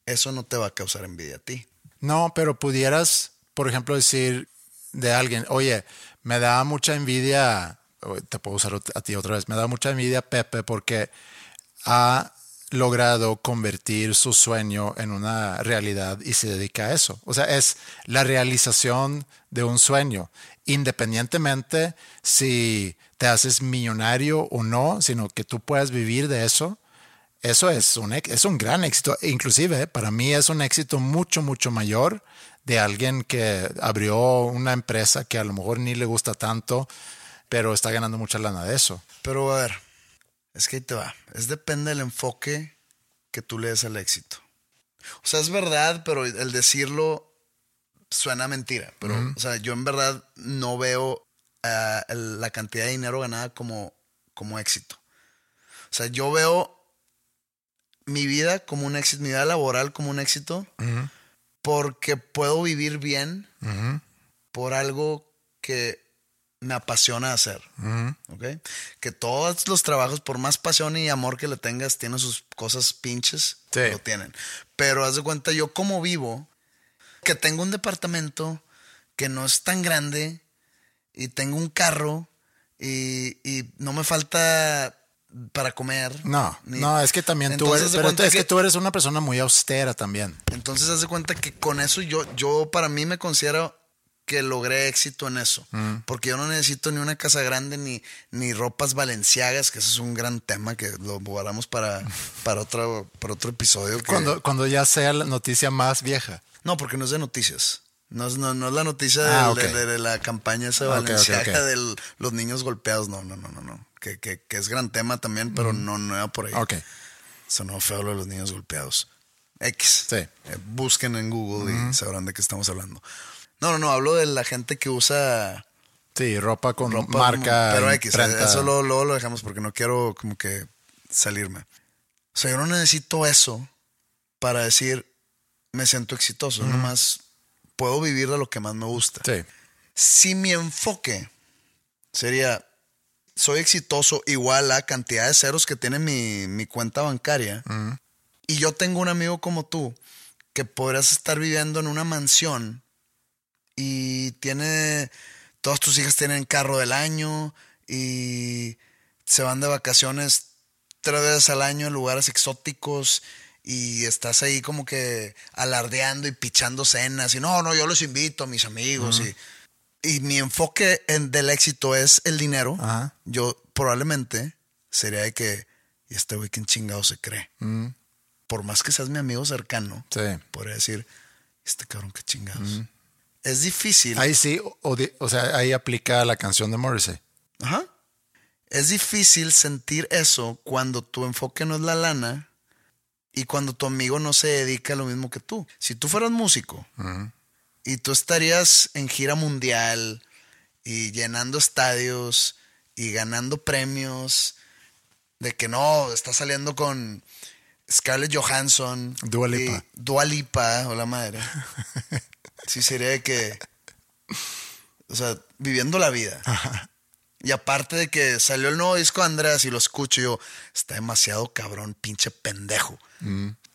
eso no te va a causar envidia a ti.
No, pero pudieras, por ejemplo, decir de alguien, oye, me da mucha envidia, te puedo usar a ti otra vez, me da mucha envidia Pepe porque ha logrado convertir su sueño en una realidad y se dedica a eso. O sea, es la realización de un sueño, independientemente si te haces millonario o no, sino que tú puedas vivir de eso. Eso es un, es un gran éxito. Inclusive, eh, para mí es un éxito mucho, mucho mayor de alguien que abrió una empresa que a lo mejor ni le gusta tanto, pero está ganando mucha lana de eso.
Pero a ver, es que ahí te va. Es depende del enfoque que tú le des al éxito. O sea, es verdad, pero el decirlo suena mentira. Pero, o sea, yo en verdad no veo el- la cantidad de dinero ganada como, como éxito. O sea, yo veo mi vida como un éxito, mi vida laboral como un éxito, porque puedo vivir bien por algo que me apasiona hacer. ¿ok? Que todos los trabajos, por más pasión y amor que le tengas, tienen sus cosas pinches.
Sí.
Lo tienen. Pero haz de cuenta, yo como vivo, que tengo un departamento que no es tan grande y tengo un carro y, y no me falta para comer.
No,
ni-
no, es que también tú eres, pero es que tú eres una persona muy austera también.
entonces, haz de cuenta que con eso yo, yo para mí me considero que logré éxito en eso.
Mm.
Porque yo no necesito ni una casa grande ni, ni ropas valenciagas, que ese es un gran tema que lo guardamos para, para, otro, para otro episodio. que-
Cuando, cuando ya sea la noticia más vieja.
No, porque no es de noticias. No es, no, no es la noticia
Ah,
de, de la campaña esa valenciaga de los niños golpeados. No, no, no, no, no. Que, que, que es gran tema también, pero no, no era por ahí.
Ok.
Sonó feo lo de los niños golpeados. X.
Sí.
Eh, busquen en Google y sabrán de qué estamos hablando. No, no, no, hablo de la gente que usa
Sí, ropa con
ropa.
marca.
Pero X,
imprenta.
eso luego, luego lo dejamos porque no quiero como que salirme. O sea, yo no necesito eso para decir me siento exitoso. Nomás puedo vivir de lo que más me gusta.
Sí.
Si mi enfoque sería soy exitoso igual a cantidad de ceros que tiene mi, mi cuenta bancaria. Y yo tengo un amigo como tú que podrás estar viviendo en una mansión y tiene todas tus hijas tienen carro del año y se van de vacaciones tres veces al año en lugares exóticos y estás ahí como que alardeando y pichando cenas y no, no, yo los invito a mis amigos y, y mi enfoque en- del éxito es el dinero.
Ajá.
Yo probablemente sería de que, ¿y este güey quién chingado se cree? Por más que seas mi amigo cercano,
Sí.
podría decir, este cabrón qué chingados. Es difícil.
Ahí sí, o, o sea, ahí aplica la canción de Morrissey.
Ajá. Es difícil sentir eso cuando tu enfoque no es la lana y cuando tu amigo no se dedica a lo mismo que tú. Si tú fueras músico y tú estarías en gira mundial y llenando estadios y ganando premios, de que no, estás saliendo con Scarlett Johansson,
Dua Lipa.
y Dua Lipa, o la madre. Sí, sería de que, o sea, viviendo la vida. Y aparte de que salió el nuevo disco de Andreas y lo escucho yo, está demasiado cabrón, pinche pendejo.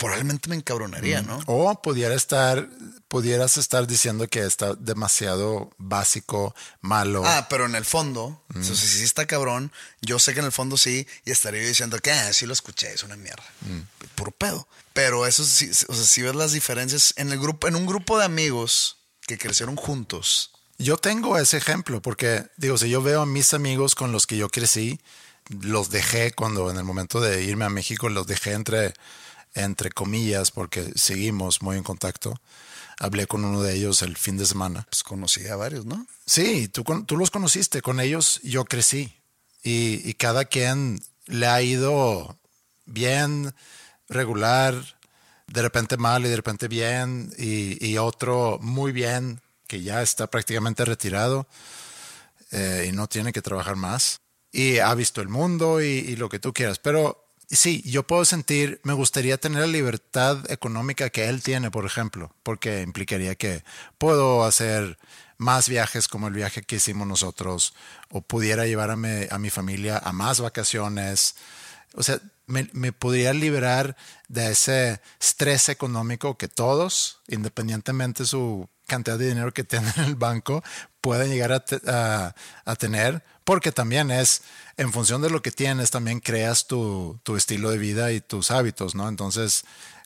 Probablemente me encabronaría, ¿no?
O pudiera estar, pudieras estar diciendo que está demasiado básico, malo.
Ah, pero en el fondo, sea, si sí está cabrón, yo sé que en el fondo sí, y estaría diciendo que ah, sí lo escuché, es una mierda. Puro pedo. Pero eso sí, o sea, si ves las diferencias en el grupo, en un grupo de amigos que crecieron juntos.
Yo tengo ese ejemplo porque, digo, si yo veo a mis amigos con los que yo crecí, los dejé cuando en el momento de irme a México, los dejé entre, entre comillas porque seguimos muy en contacto. Hablé con uno de ellos el fin de semana.
Pues conocí a varios, ¿no?
Sí, tú, tú los conociste, con ellos yo crecí. Y, y cada quien le ha ido bien, regular, de repente mal y de repente bien, y, y otro muy bien, que ya está prácticamente retirado eh, y no tiene que trabajar más. Y ha visto el mundo y, y lo que tú quieras. Pero sí, yo puedo sentir, me gustaría tener la libertad económica que él tiene, por ejemplo, porque implicaría que puedo hacer más viajes como el viaje que hicimos nosotros, o pudiera llevar a mi, a mi familia a más vacaciones. O sea, me, me podría liberar de ese estrés económico que todos, independientemente de su cantidad de dinero que tienen en el banco, pueden llegar a, te- a- a tener, porque también es, en función de lo que tienes, también creas tu, tu estilo de vida y tus hábitos, ¿no? Entonces,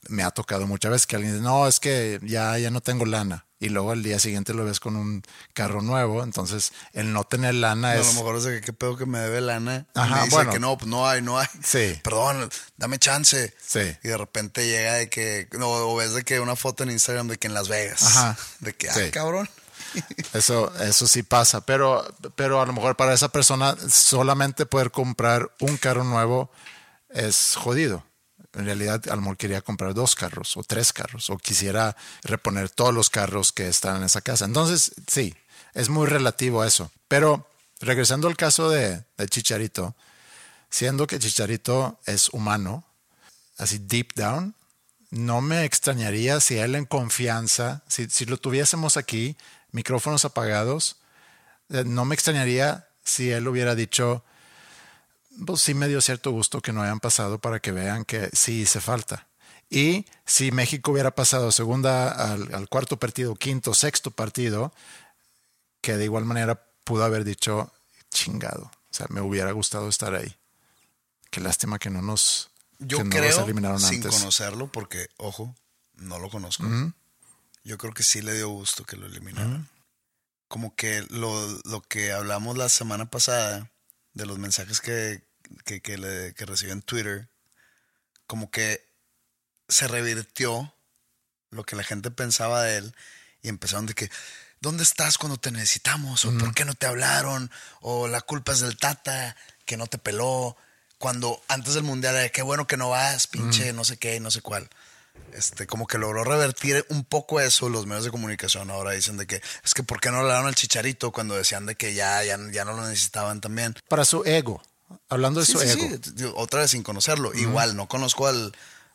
me ha tocado muchas veces que alguien dice, no, es que ya, ya no tengo lana. Y luego al día siguiente lo ves con un carro nuevo. Entonces, el no tener lana
a
es...
lo mejor es de que qué pedo que me debe lana. y
Ajá,
me dice
bueno.
que no, pues no hay, no hay.
Sí.
Perdón, dame chance.
Sí.
Y de repente llega de que, no, o ves de que una foto en Instagram de que en Las Vegas.
Ajá.
De que, ah,
Sí.
cabrón.
Eso, eso sí pasa, pero, pero a lo mejor para esa persona solamente poder comprar un carro nuevo es jodido. En realidad, a quería comprar dos carros o tres carros o quisiera reponer todos los carros que están en esa casa. Entonces, sí, es muy relativo a eso. Pero regresando al caso de, de Chicharito, siendo que Chicharito es humano, así deep down, no me extrañaría si él en confianza, si, si lo tuviésemos aquí, micrófonos apagados, eh, no me extrañaría si él hubiera dicho, pues sí me dio cierto gusto que no hayan pasado para que vean que sí hice falta. Y si México hubiera pasado segunda al, al cuarto partido, quinto, sexto partido, que de igual manera pudo haber dicho, chingado, o sea, me hubiera gustado estar ahí. Qué lástima que no nos,
Yo
que no
creo,
nos eliminaron
sin
antes.
conocerlo, porque, ojo, no lo conozco. Yo creo que sí le dio gusto que lo eliminaran. Como que lo, lo que hablamos la semana pasada de los mensajes que, que, que, le, que recibió en Twitter, como que se revirtió lo que la gente pensaba de él y empezaron de que, ¿dónde estás cuando te necesitamos? ¿O por qué no te hablaron? ¿O la culpa es del Tata que no te peló? Cuando antes del Mundial era, qué bueno que no vas, pinche, no sé qué, no sé cuál. Este, como que logró revertir un poco eso los medios de comunicación. Ahora dicen de que es que ¿por qué no le dieron al chicharito cuando decían de que ya, ya, ya no lo necesitaban también?
Para su ego, hablando de
Sí,
su
sí,
ego.
sí. Otra vez sin conocerlo. Igual, no conozco al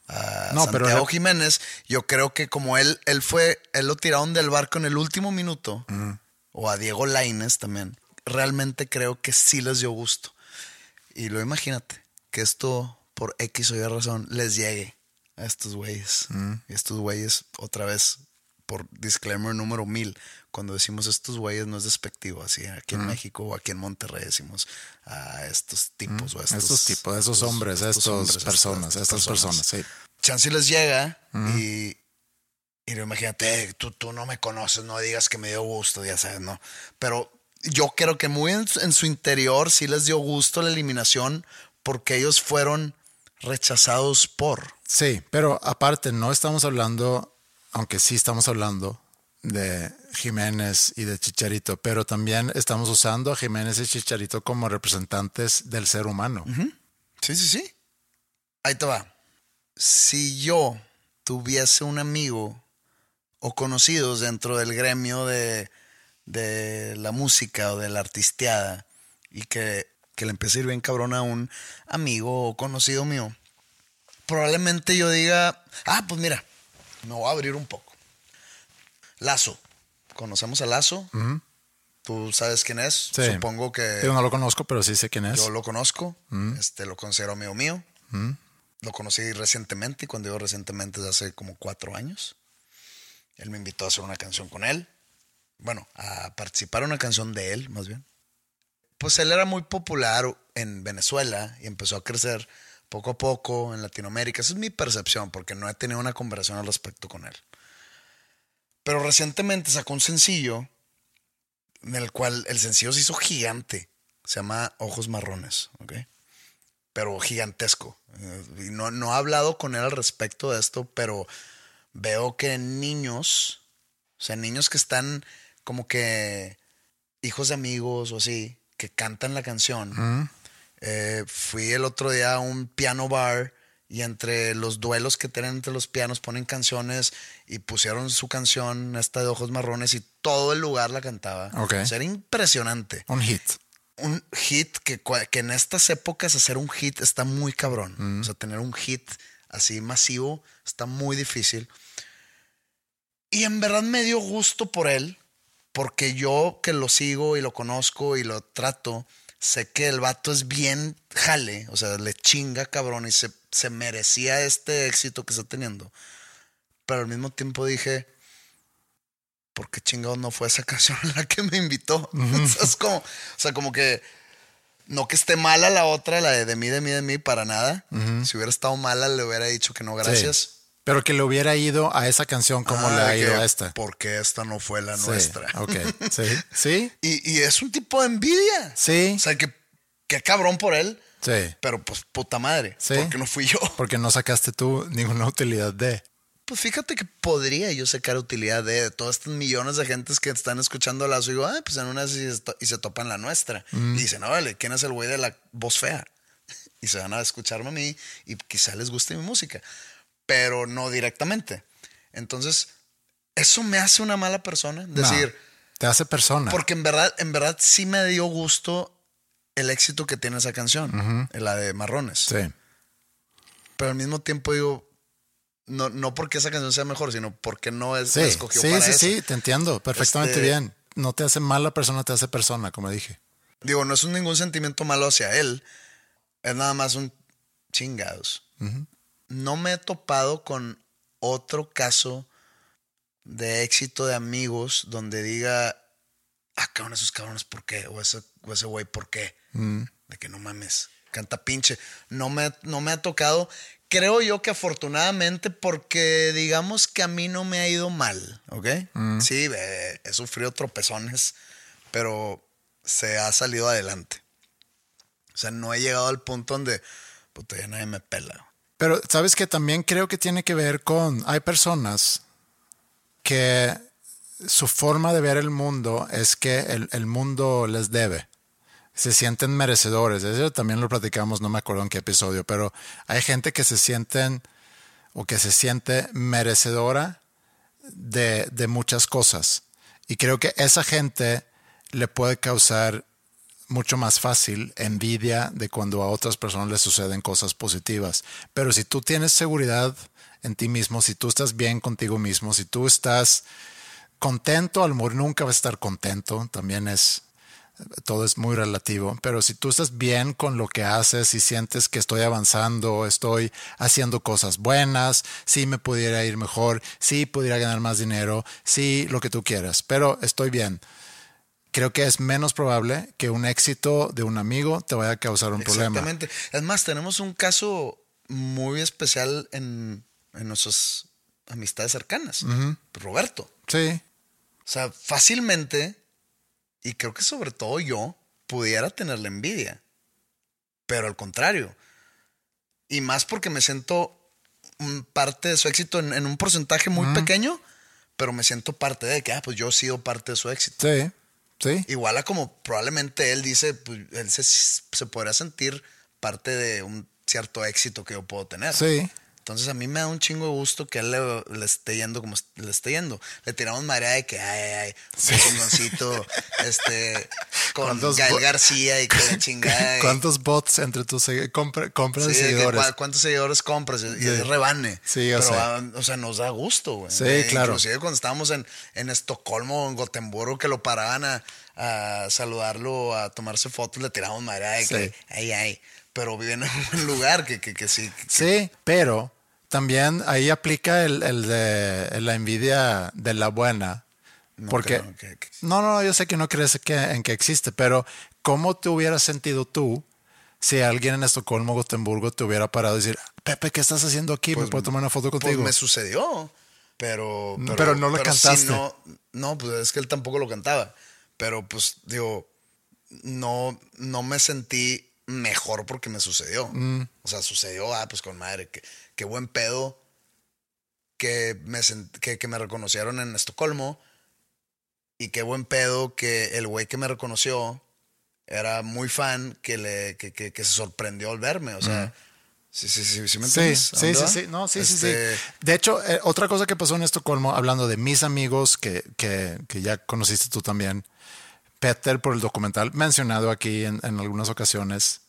a
No, pero
Santiago
re-
Jiménez. Yo creo que como él, él fue, él lo tiraron del barco en el último minuto, o a Diego Laines también. Realmente creo que sí les dio gusto. Y lo imagínate, que esto por X o Y razón les llegue a estos güeyes. Y estos güeyes, otra vez, por disclaimer número mil, cuando decimos estos güeyes no es despectivo, así aquí en México o aquí en Monterrey decimos a estos tipos o a estos,
Estos tipos, esos hombres,
estos
estas
hombres,
personas, estas personas, sí.
Chance les llega y, y imagínate, "Eh, tú, tú no me conoces, no digas que me dio gusto, ya sabes, ¿no? Pero yo creo que muy en, en su interior sí les dio gusto la eliminación porque ellos fueron rechazados por.
Sí, pero aparte no estamos hablando, aunque sí estamos hablando de Jiménez y de Chicharito, pero también estamos usando a Jiménez y Chicharito como representantes del ser humano.
Sí, sí, sí. Ahí te va. Si yo tuviese un amigo o conocidos dentro del gremio de, de la música o de la artisteada y que, que le empiece a ir bien cabrón a un amigo o conocido mío, probablemente yo diga, ah, pues mira, me voy a abrir un poco. Lazo. ¿Conocemos a Lazo? ¿Tú sabes quién es?
Sí.
Supongo que...
Yo no lo conozco, pero sí sé quién es.
Yo lo conozco, este, lo considero amigo mío. lo conocí recientemente y cuando digo recientemente hace como cuatro años. Él me invitó a hacer una canción con él. Bueno, a participar en una canción de él, más bien. Pues él era muy popular en Venezuela y empezó a crecer poco a poco en Latinoamérica. Esa es mi percepción, porque no he tenido una conversación al respecto con él. Pero recientemente sacó un sencillo en el cual el sencillo se hizo gigante. Se llama Ojos Marrones, ¿ok? Pero gigantesco. Eh, y no, no he hablado con él al respecto de esto, pero veo que niños, o sea, niños que están como que hijos de amigos o así, que cantan la canción. Eh, fui el otro día a un piano bar y entre los duelos que tienen entre los pianos ponen canciones y pusieron su canción, esta de Ojos Marrones, y todo el lugar la cantaba.
Ok.
O sea, era impresionante.
Un hit.
Un hit que, que en estas épocas hacer un hit está muy cabrón.
Mm.
O sea, tener un hit así masivo está muy difícil. Y en verdad me dio gusto por él, porque yo que lo sigo y lo conozco y lo trato, sé que el vato es bien jale, o sea, le chinga cabrón y se, se merecía este éxito que está teniendo. Pero al mismo tiempo dije, ¿por qué chingados no fue esa canción a la que me invitó? O sea, es como, o sea, como que no que esté mala la otra, la de de mí, de mí, de mí, para nada. Si hubiera estado mala, le hubiera dicho que no, gracias.
Sí. Pero que le hubiera ido a esa canción como
Ah,
le ha ido a esta.
Porque esta no fue la
Sí,
nuestra.
Ok. Sí. Sí.
Y, y es un tipo de envidia.
Sí.
O sea, que, que cabrón por él,
Sí.
pero pues puta madre.
Sí.
Porque no fui yo.
Porque no sacaste tú ninguna utilidad de.
Pues fíjate que podría yo sacar utilidad de, de todas estas millones de gentes que están escuchando la y digo, ay, pues en una y se topan la nuestra.
Mm.
Y dicen, órale, ¿quién es el güey de la voz fea? Y se van a escucharme a mí y quizá les guste mi música, pero no directamente. Entonces, eso me hace una mala persona.
No,
Decir,
te hace persona.
porque en verdad, en verdad sí me dio gusto el éxito que tiene esa canción, la de Marrones.
Sí.
Pero al mismo tiempo digo, no, no porque esa canción sea mejor, sino porque no es,
Sí,
escogió
sí,
para
sí,
esa.
sí, te entiendo perfectamente
Este-
bien. No te hace mala persona, te hace persona, como dije.
Digo, no es un- ningún sentimiento malo hacia él. Es nada más un chingados. No me he topado con otro caso de éxito de amigos donde diga, ah, cabrón, esos cabrones, ¿por qué? O ese, o ese güey, ¿por qué? De que no mames, canta pinche. No me, no me ha tocado. Creo yo que afortunadamente porque digamos que a mí no me ha ido mal, ¿ok? Sí, eh, he sufrido tropezones, pero se ha salido adelante. O sea, no he llegado al punto donde, puta, ya nadie me pela.
Pero sabes que también creo que tiene que ver con, hay personas que su forma de ver el mundo es que el, el mundo les debe. Se sienten merecedores. Eso también lo platicamos, no me acuerdo en qué episodio, pero hay gente que se sienten o que se siente merecedora de, de muchas cosas. Y creo que esa gente le puede causar mucho más fácil envidia de cuando a otras personas les suceden cosas positivas. Pero si tú tienes seguridad en ti mismo, si tú estás bien contigo mismo, si tú estás contento, al mejor nunca vas a estar contento, también es, todo es muy relativo, pero si tú estás bien con lo que haces y sientes que estoy avanzando, estoy haciendo cosas buenas, sí me pudiera ir mejor, sí pudiera ganar más dinero, sí lo que tú quieras, pero estoy bien creo que es menos probable que un éxito de un amigo te vaya a causar un problema.
Exactamente. Es más, tenemos un caso muy especial en, en nuestras amistades cercanas. Roberto.
Sí,
O sea, fácilmente, y creo que sobre todo yo, pudiera tenerle envidia. Pero al contrario. Y más porque me siento parte de su éxito en, en un porcentaje muy pequeño, pero me siento parte de que, ah, pues yo he sido parte de su éxito.
sí, sí.
Igual a como probablemente él dice, pues él se, se podrá sentir parte de un cierto éxito que yo puedo tener.
Sí.
Entonces a mí me da un chingo de gusto que él le, le esté yendo como le esté yendo. Le tiramos marea de que, ay, ay, ay, un chingoncito, este, con
¿Cuántos
Gael García y que la chingada.
¿Cuántos bots entre tus compra,
Sí,
de
de que
seguidores?
¿Cuántos seguidores compras? Y
Sí.
es rebane.
Sí, yo
Pero,
sé.
ah, o sea, nos da gusto, güey.
Sí,
Eh,
claro.
Inclusive cuando estábamos en, en Estocolmo o en Gotemburgo, que lo paraban a, a saludarlo, a tomarse fotos, le tiramos madre. Ay,
Sí.
que, ay, ay. Pero vive en un lugar que, que, que sí. que-
Sí, pero también ahí aplica el, el de la envidia de la buena.
No
porque
que-
no, no, yo sé que no crees que, en que existe, pero ¿cómo te hubieras sentido tú si alguien en Estocolmo, Gotemburgo, te hubiera parado y decir, Pepe, ¿qué estás haciendo aquí? ¿Me puedo tomar una foto
Pues
contigo?
me sucedió. Pero, pero,
Pero no lo
sí
cantaste.
no, no, pues es que él tampoco lo cantaba. Pero pues digo, no, no me sentí mejor porque me sucedió.
Mm.
O sea, sucedió, ah, pues con madre, que- qué buen pedo que me, sent- que, que me reconocieron en Estocolmo. Y qué buen pedo que el güey que me reconoció era muy fan que, le, que, que- que se sorprendió al verme. O sea, sí, sí, sí, sí, me
Sí, sí, sí,
va?
sí, no, sí, sí,
Este,
sí. De hecho, eh, otra cosa que pasó en Estocolmo, hablando de mis amigos que, que, que ya conociste tú también, Peter por el documental mencionado aquí en, en algunas ocasiones,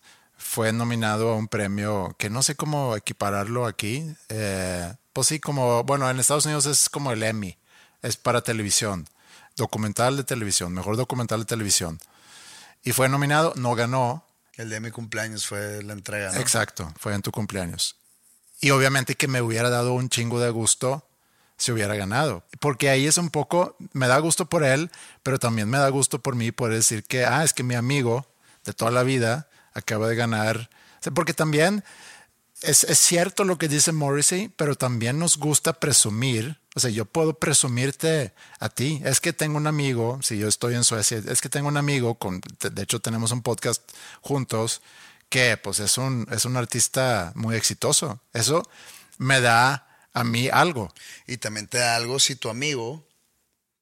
fue nominado a un premio que no sé cómo equipararlo aquí. eh, pues sí, como, bueno, en Estados Unidos es como el Emmy, es para televisión, documental de televisión, mejor documental de televisión. Y fue nominado, no ganó,
El de mi cumpleaños fue la entrega, ¿no?
Exacto, fue en tu cumpleaños. Y obviamente que me hubiera dado un chingo de gusto si hubiera ganado. Porque ahí es un poco, me da gusto por él, pero también me da gusto por mí poder decir que, ah, es que mi amigo de toda la vida acaba de ganar. Porque también es, es cierto lo que dice Morrissey, pero también nos gusta presumir. O sea, yo puedo presumirte a ti. Es que tengo un amigo, si yo estoy en Suecia, es que tengo un amigo, con, de de hecho tenemos un podcast juntos, que pues es un, es un artista muy exitoso. Eso me da a mí algo.
Y también te da algo si tu amigo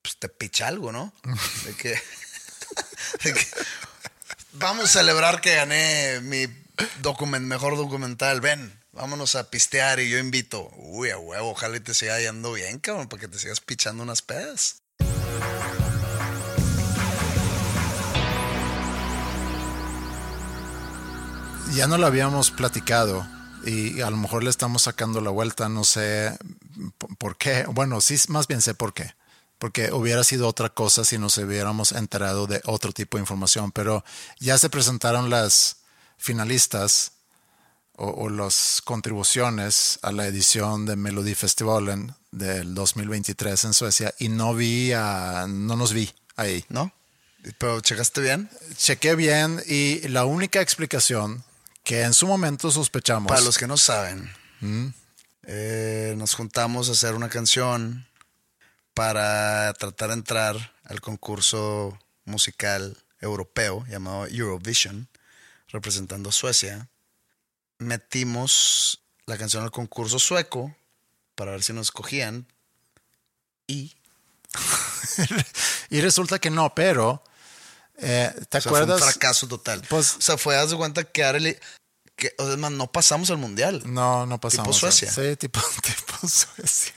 pues, te picha algo, ¿no? De que, de que vamos a celebrar que gané mi document, mejor documental. Ven, vámonos a pistear y yo invito. Uy, a huevo, ojalá y te siga yendo bien, cabrón, para que te sigas pichando unas pedas.
Ya no lo habíamos platicado y a lo mejor le estamos sacando la vuelta, no sé por qué. Bueno, sí, más bien sé por qué. Porque hubiera sido otra cosa si nos hubiéramos enterado de otro tipo de información. Pero ya se presentaron las finalistas o, o las contribuciones a la edición de Melody Festivalen del 2023 en Suecia y no vi a, no nos vi ahí.
¿No? Pero checaste bien.
Chequé bien y la única explicación que en su momento sospechamos.
Para los que no saben, eh, nos juntamos a hacer una canción para tratar de entrar al concurso musical europeo llamado Eurovision, representando a Suecia. Metimos la canción al concurso sueco para ver si nos escogían y
Y resulta que no, pero eh, ¿te
o sea, fue
acuerdas?
un fracaso total.
Pues-
o sea, fue, haz de cuenta que le- que, o sea, no pasamos al mundial.
No, no pasamos.
Tipo Suecia.
Sí, tipo, tipo Suecia.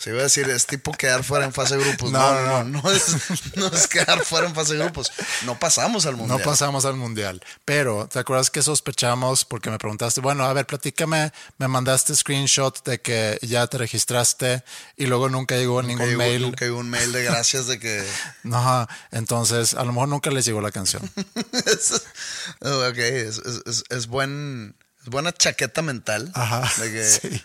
Se iba a decir, es tipo quedar fuera en fase de grupos.
No,
No,
no,
no, es, no es quedar fuera en fase de grupos. No pasamos al mundial.
No pasamos al mundial. Pero, ¿te acuerdas que sospechamos? Porque me preguntaste, bueno, a ver, platícame, me mandaste screenshot de que ya te registraste y luego nunca llegó
Nunca
ningún
llegó-
mail.
Nunca llegó un mail de gracias de que.
No, entonces a lo mejor nunca les llegó la canción.
es, ok, es, es- es- es buen, es buena chaqueta mental.
Ajá,
De que,
sí.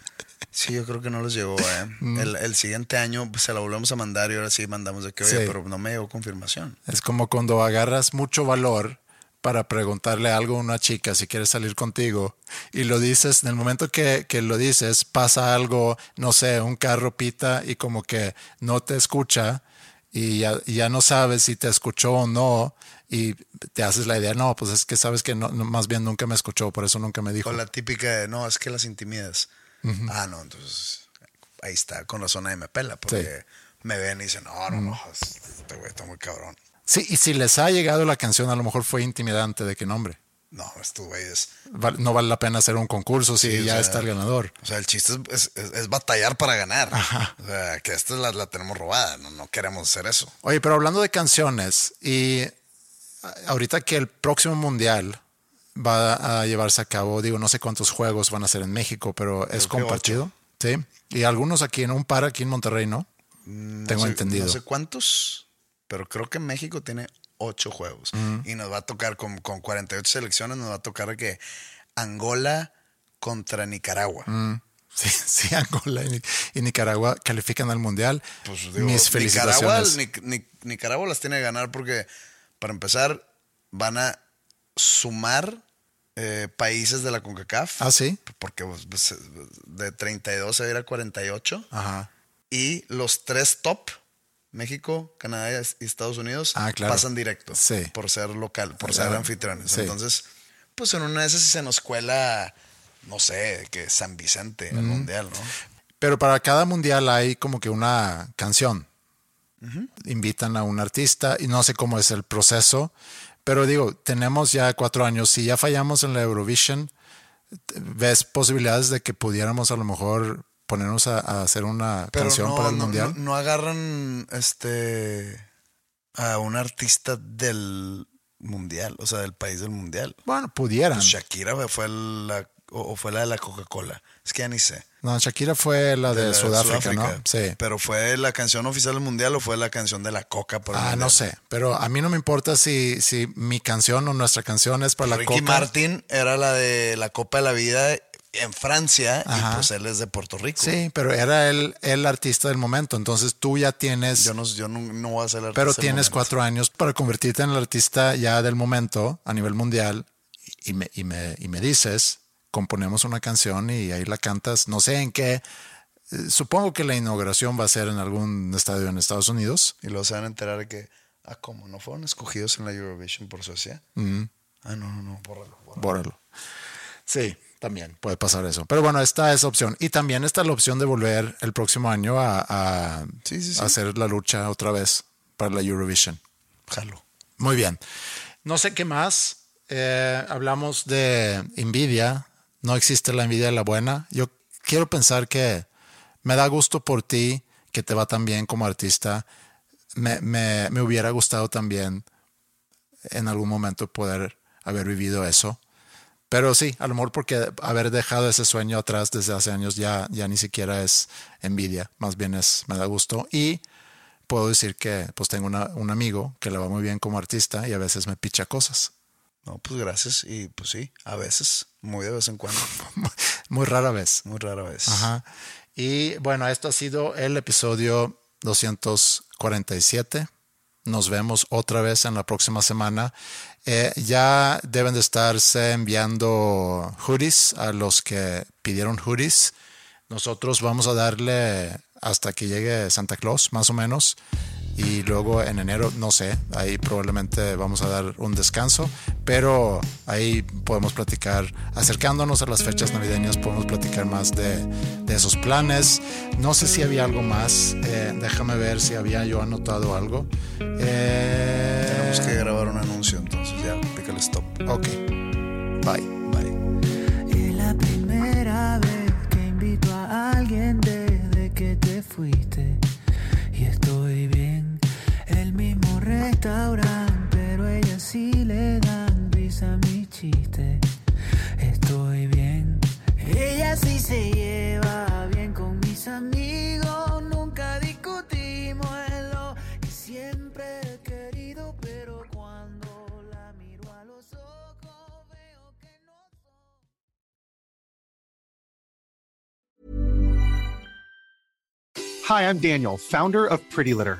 Sí. yo creo que no les llegó. Eh. El, el siguiente año pues, se la volvemos a mandar y ahora sí mandamos de que, oye,
Sí.
pero no me llegó confirmación.
Es como cuando agarras mucho valor para preguntarle algo a una chica si quiere salir contigo y lo dices, en el momento que, que lo dices, pasa algo, no sé, un carro pita y como que no te escucha y ya, ya no sabes si te escuchó o no y te haces la idea, no, pues es que sabes que no, no, más bien nunca me escuchó, por eso nunca me dijo.
O la típica de, no, es que las intimidas. Ah, no, entonces ahí está, con razón nadie me pela, porque me ven y dicen, no, no, no, este güey está muy cabrón.
Sí, y si les ha llegado la canción, a lo mejor fue intimidante de qué nombre.
No, estos güeyes.
Val- No vale la pena hacer un concurso si
Sí,
ya
sea,
está el ganador.
O sea, el chiste es, es- es- es batallar para ganar. O sea, que esta la, la tenemos robada, no, no queremos hacer eso.
Oye, pero hablando de canciones, y ahorita que el próximo mundial va a llevarse a cabo, digo, no sé cuántos juegos van a ser en México, pero es compartido. Sí. Y algunos aquí en un par aquí en Monterrey, ¿no?
No
Tengo
sé-
entendido.
No sé cuántos, pero creo que México tiene ocho juegos. Y nos va a tocar con, con 48 selecciones, nos va a tocar que Angola contra Nicaragua.
Sí, sí, Angola y, Ni- y Nicaragua califican al mundial.
Pues digo,
Mis
Nicaragua,
felicitaciones.
Nic- Nic- Nicaragua las tiene que ganar porque, para empezar, van a sumar eh, países de la CONCACAF.
Ah, sí.
Porque pues, de 32 se va a ir a 48.
Ajá.
Y los tres top, México, Canadá y Estados Unidos,
Ah, claro.
pasan directo
Sí.
por ser local, por ser anfitriones.
sí.
Entonces, pues en una de esas se nos cuela, no sé, que San Vicente, el mundial, ¿no?
Pero para cada mundial hay como que una canción. Invitan a un artista y no sé cómo es el proceso. Pero digo, tenemos ya cuatro años. Si ya fallamos en la Eurovision, ¿ves posibilidades de que pudiéramos a lo mejor ponernos a, a hacer una
Pero
canción
no,
para el
no-
mundial?
no- no agarran este a un artista del mundial, o sea, del país del mundial.
Bueno, pudieran.
Pues Shakira fue la o o fue la de la Coca-Cola. Es que ya ni sé.
No, Shakira fue la de, Sudáfrica, ¿no? Sí.
Pero fue la canción oficial del mundial o fue la canción de la Coca por el
Ah, no sé. Pero a mí no me importa si, si mi canción o nuestra canción es para la
Ricky
coca.
Martin era la de la Copa de la Vida en Francia
Ajá.
y pues él es de Puerto Rico.
Sí, pero era el, el artista del momento. Entonces tú ya tienes.
Yo no, yo no, no voy a ser el
pero
artista del
tienes cuatro años para convertirte en el artista ya del momento a nivel mundial y me, y me, y me dices, componemos una canción y ahí la cantas, no sé en qué, eh, supongo que la inauguración va a ser en algún estadio en Estados Unidos.
Y se van a enterar de que, ah, ¿cómo? ¿No fueron escogidos en la Eurovision por Suecia? Ah, no, no, no, bórralo, bórralo.
Bórralo. Sí, también puede pasar eso. Pero bueno, esta es opción. Y también está la opción de volver el próximo año a, a-
Sí, sí, sí.
a hacer la lucha otra vez para la Eurovision.
Jalo.
Muy bien. No sé qué más. Eh, hablamos de envidia. No existe la envidia de la buena. Yo quiero pensar que me da gusto por ti, que te va tan bien como artista. Me, me- me hubiera gustado también en algún momento poder haber vivido eso. Pero sí, a lo mejor porque haber dejado ese sueño atrás desde hace años ya, ya ni siquiera es envidia, más bien es, me da gusto. Y puedo decir que pues tengo un amigo que le va muy bien como artista y a veces me picha cosas.
No, pues gracias. Y pues sí, a veces, muy de vez en cuando,
Muy rara vez.
muy rara vez.
Ajá. Y bueno, esto ha sido el episodio 247. Nos vemos otra vez en la próxima semana. Eh, ya deben de estarse enviando hoodies a los que pidieron hoodies. Nosotros vamos a darle hasta que llegue Santa Claus, más o menos. Y luego en enero, no sé, ahí probablemente vamos a dar un descanso, pero ahí podemos platicar, acercándonos a las fechas navideñas, podemos platicar más de, de esos planes. No sé si había algo más, eh, déjame ver si había yo anotado algo. Eh,
Tenemos que grabar un anuncio, entonces ya, pícale stop.
Ok, bye.
Bye.
Es la primera vez que invito a alguien desde que te fuiste. Y estoy restaurante, pero a ella sí le dan risa mis chistes. Estoy bien, ella sí se lleva bien con mis amigos. Nunca discutimos en lo que siempre he querido, pero cuando la miro a los ojos veo que no.
Hi, I'm Daniel, founder of Pretty Litter.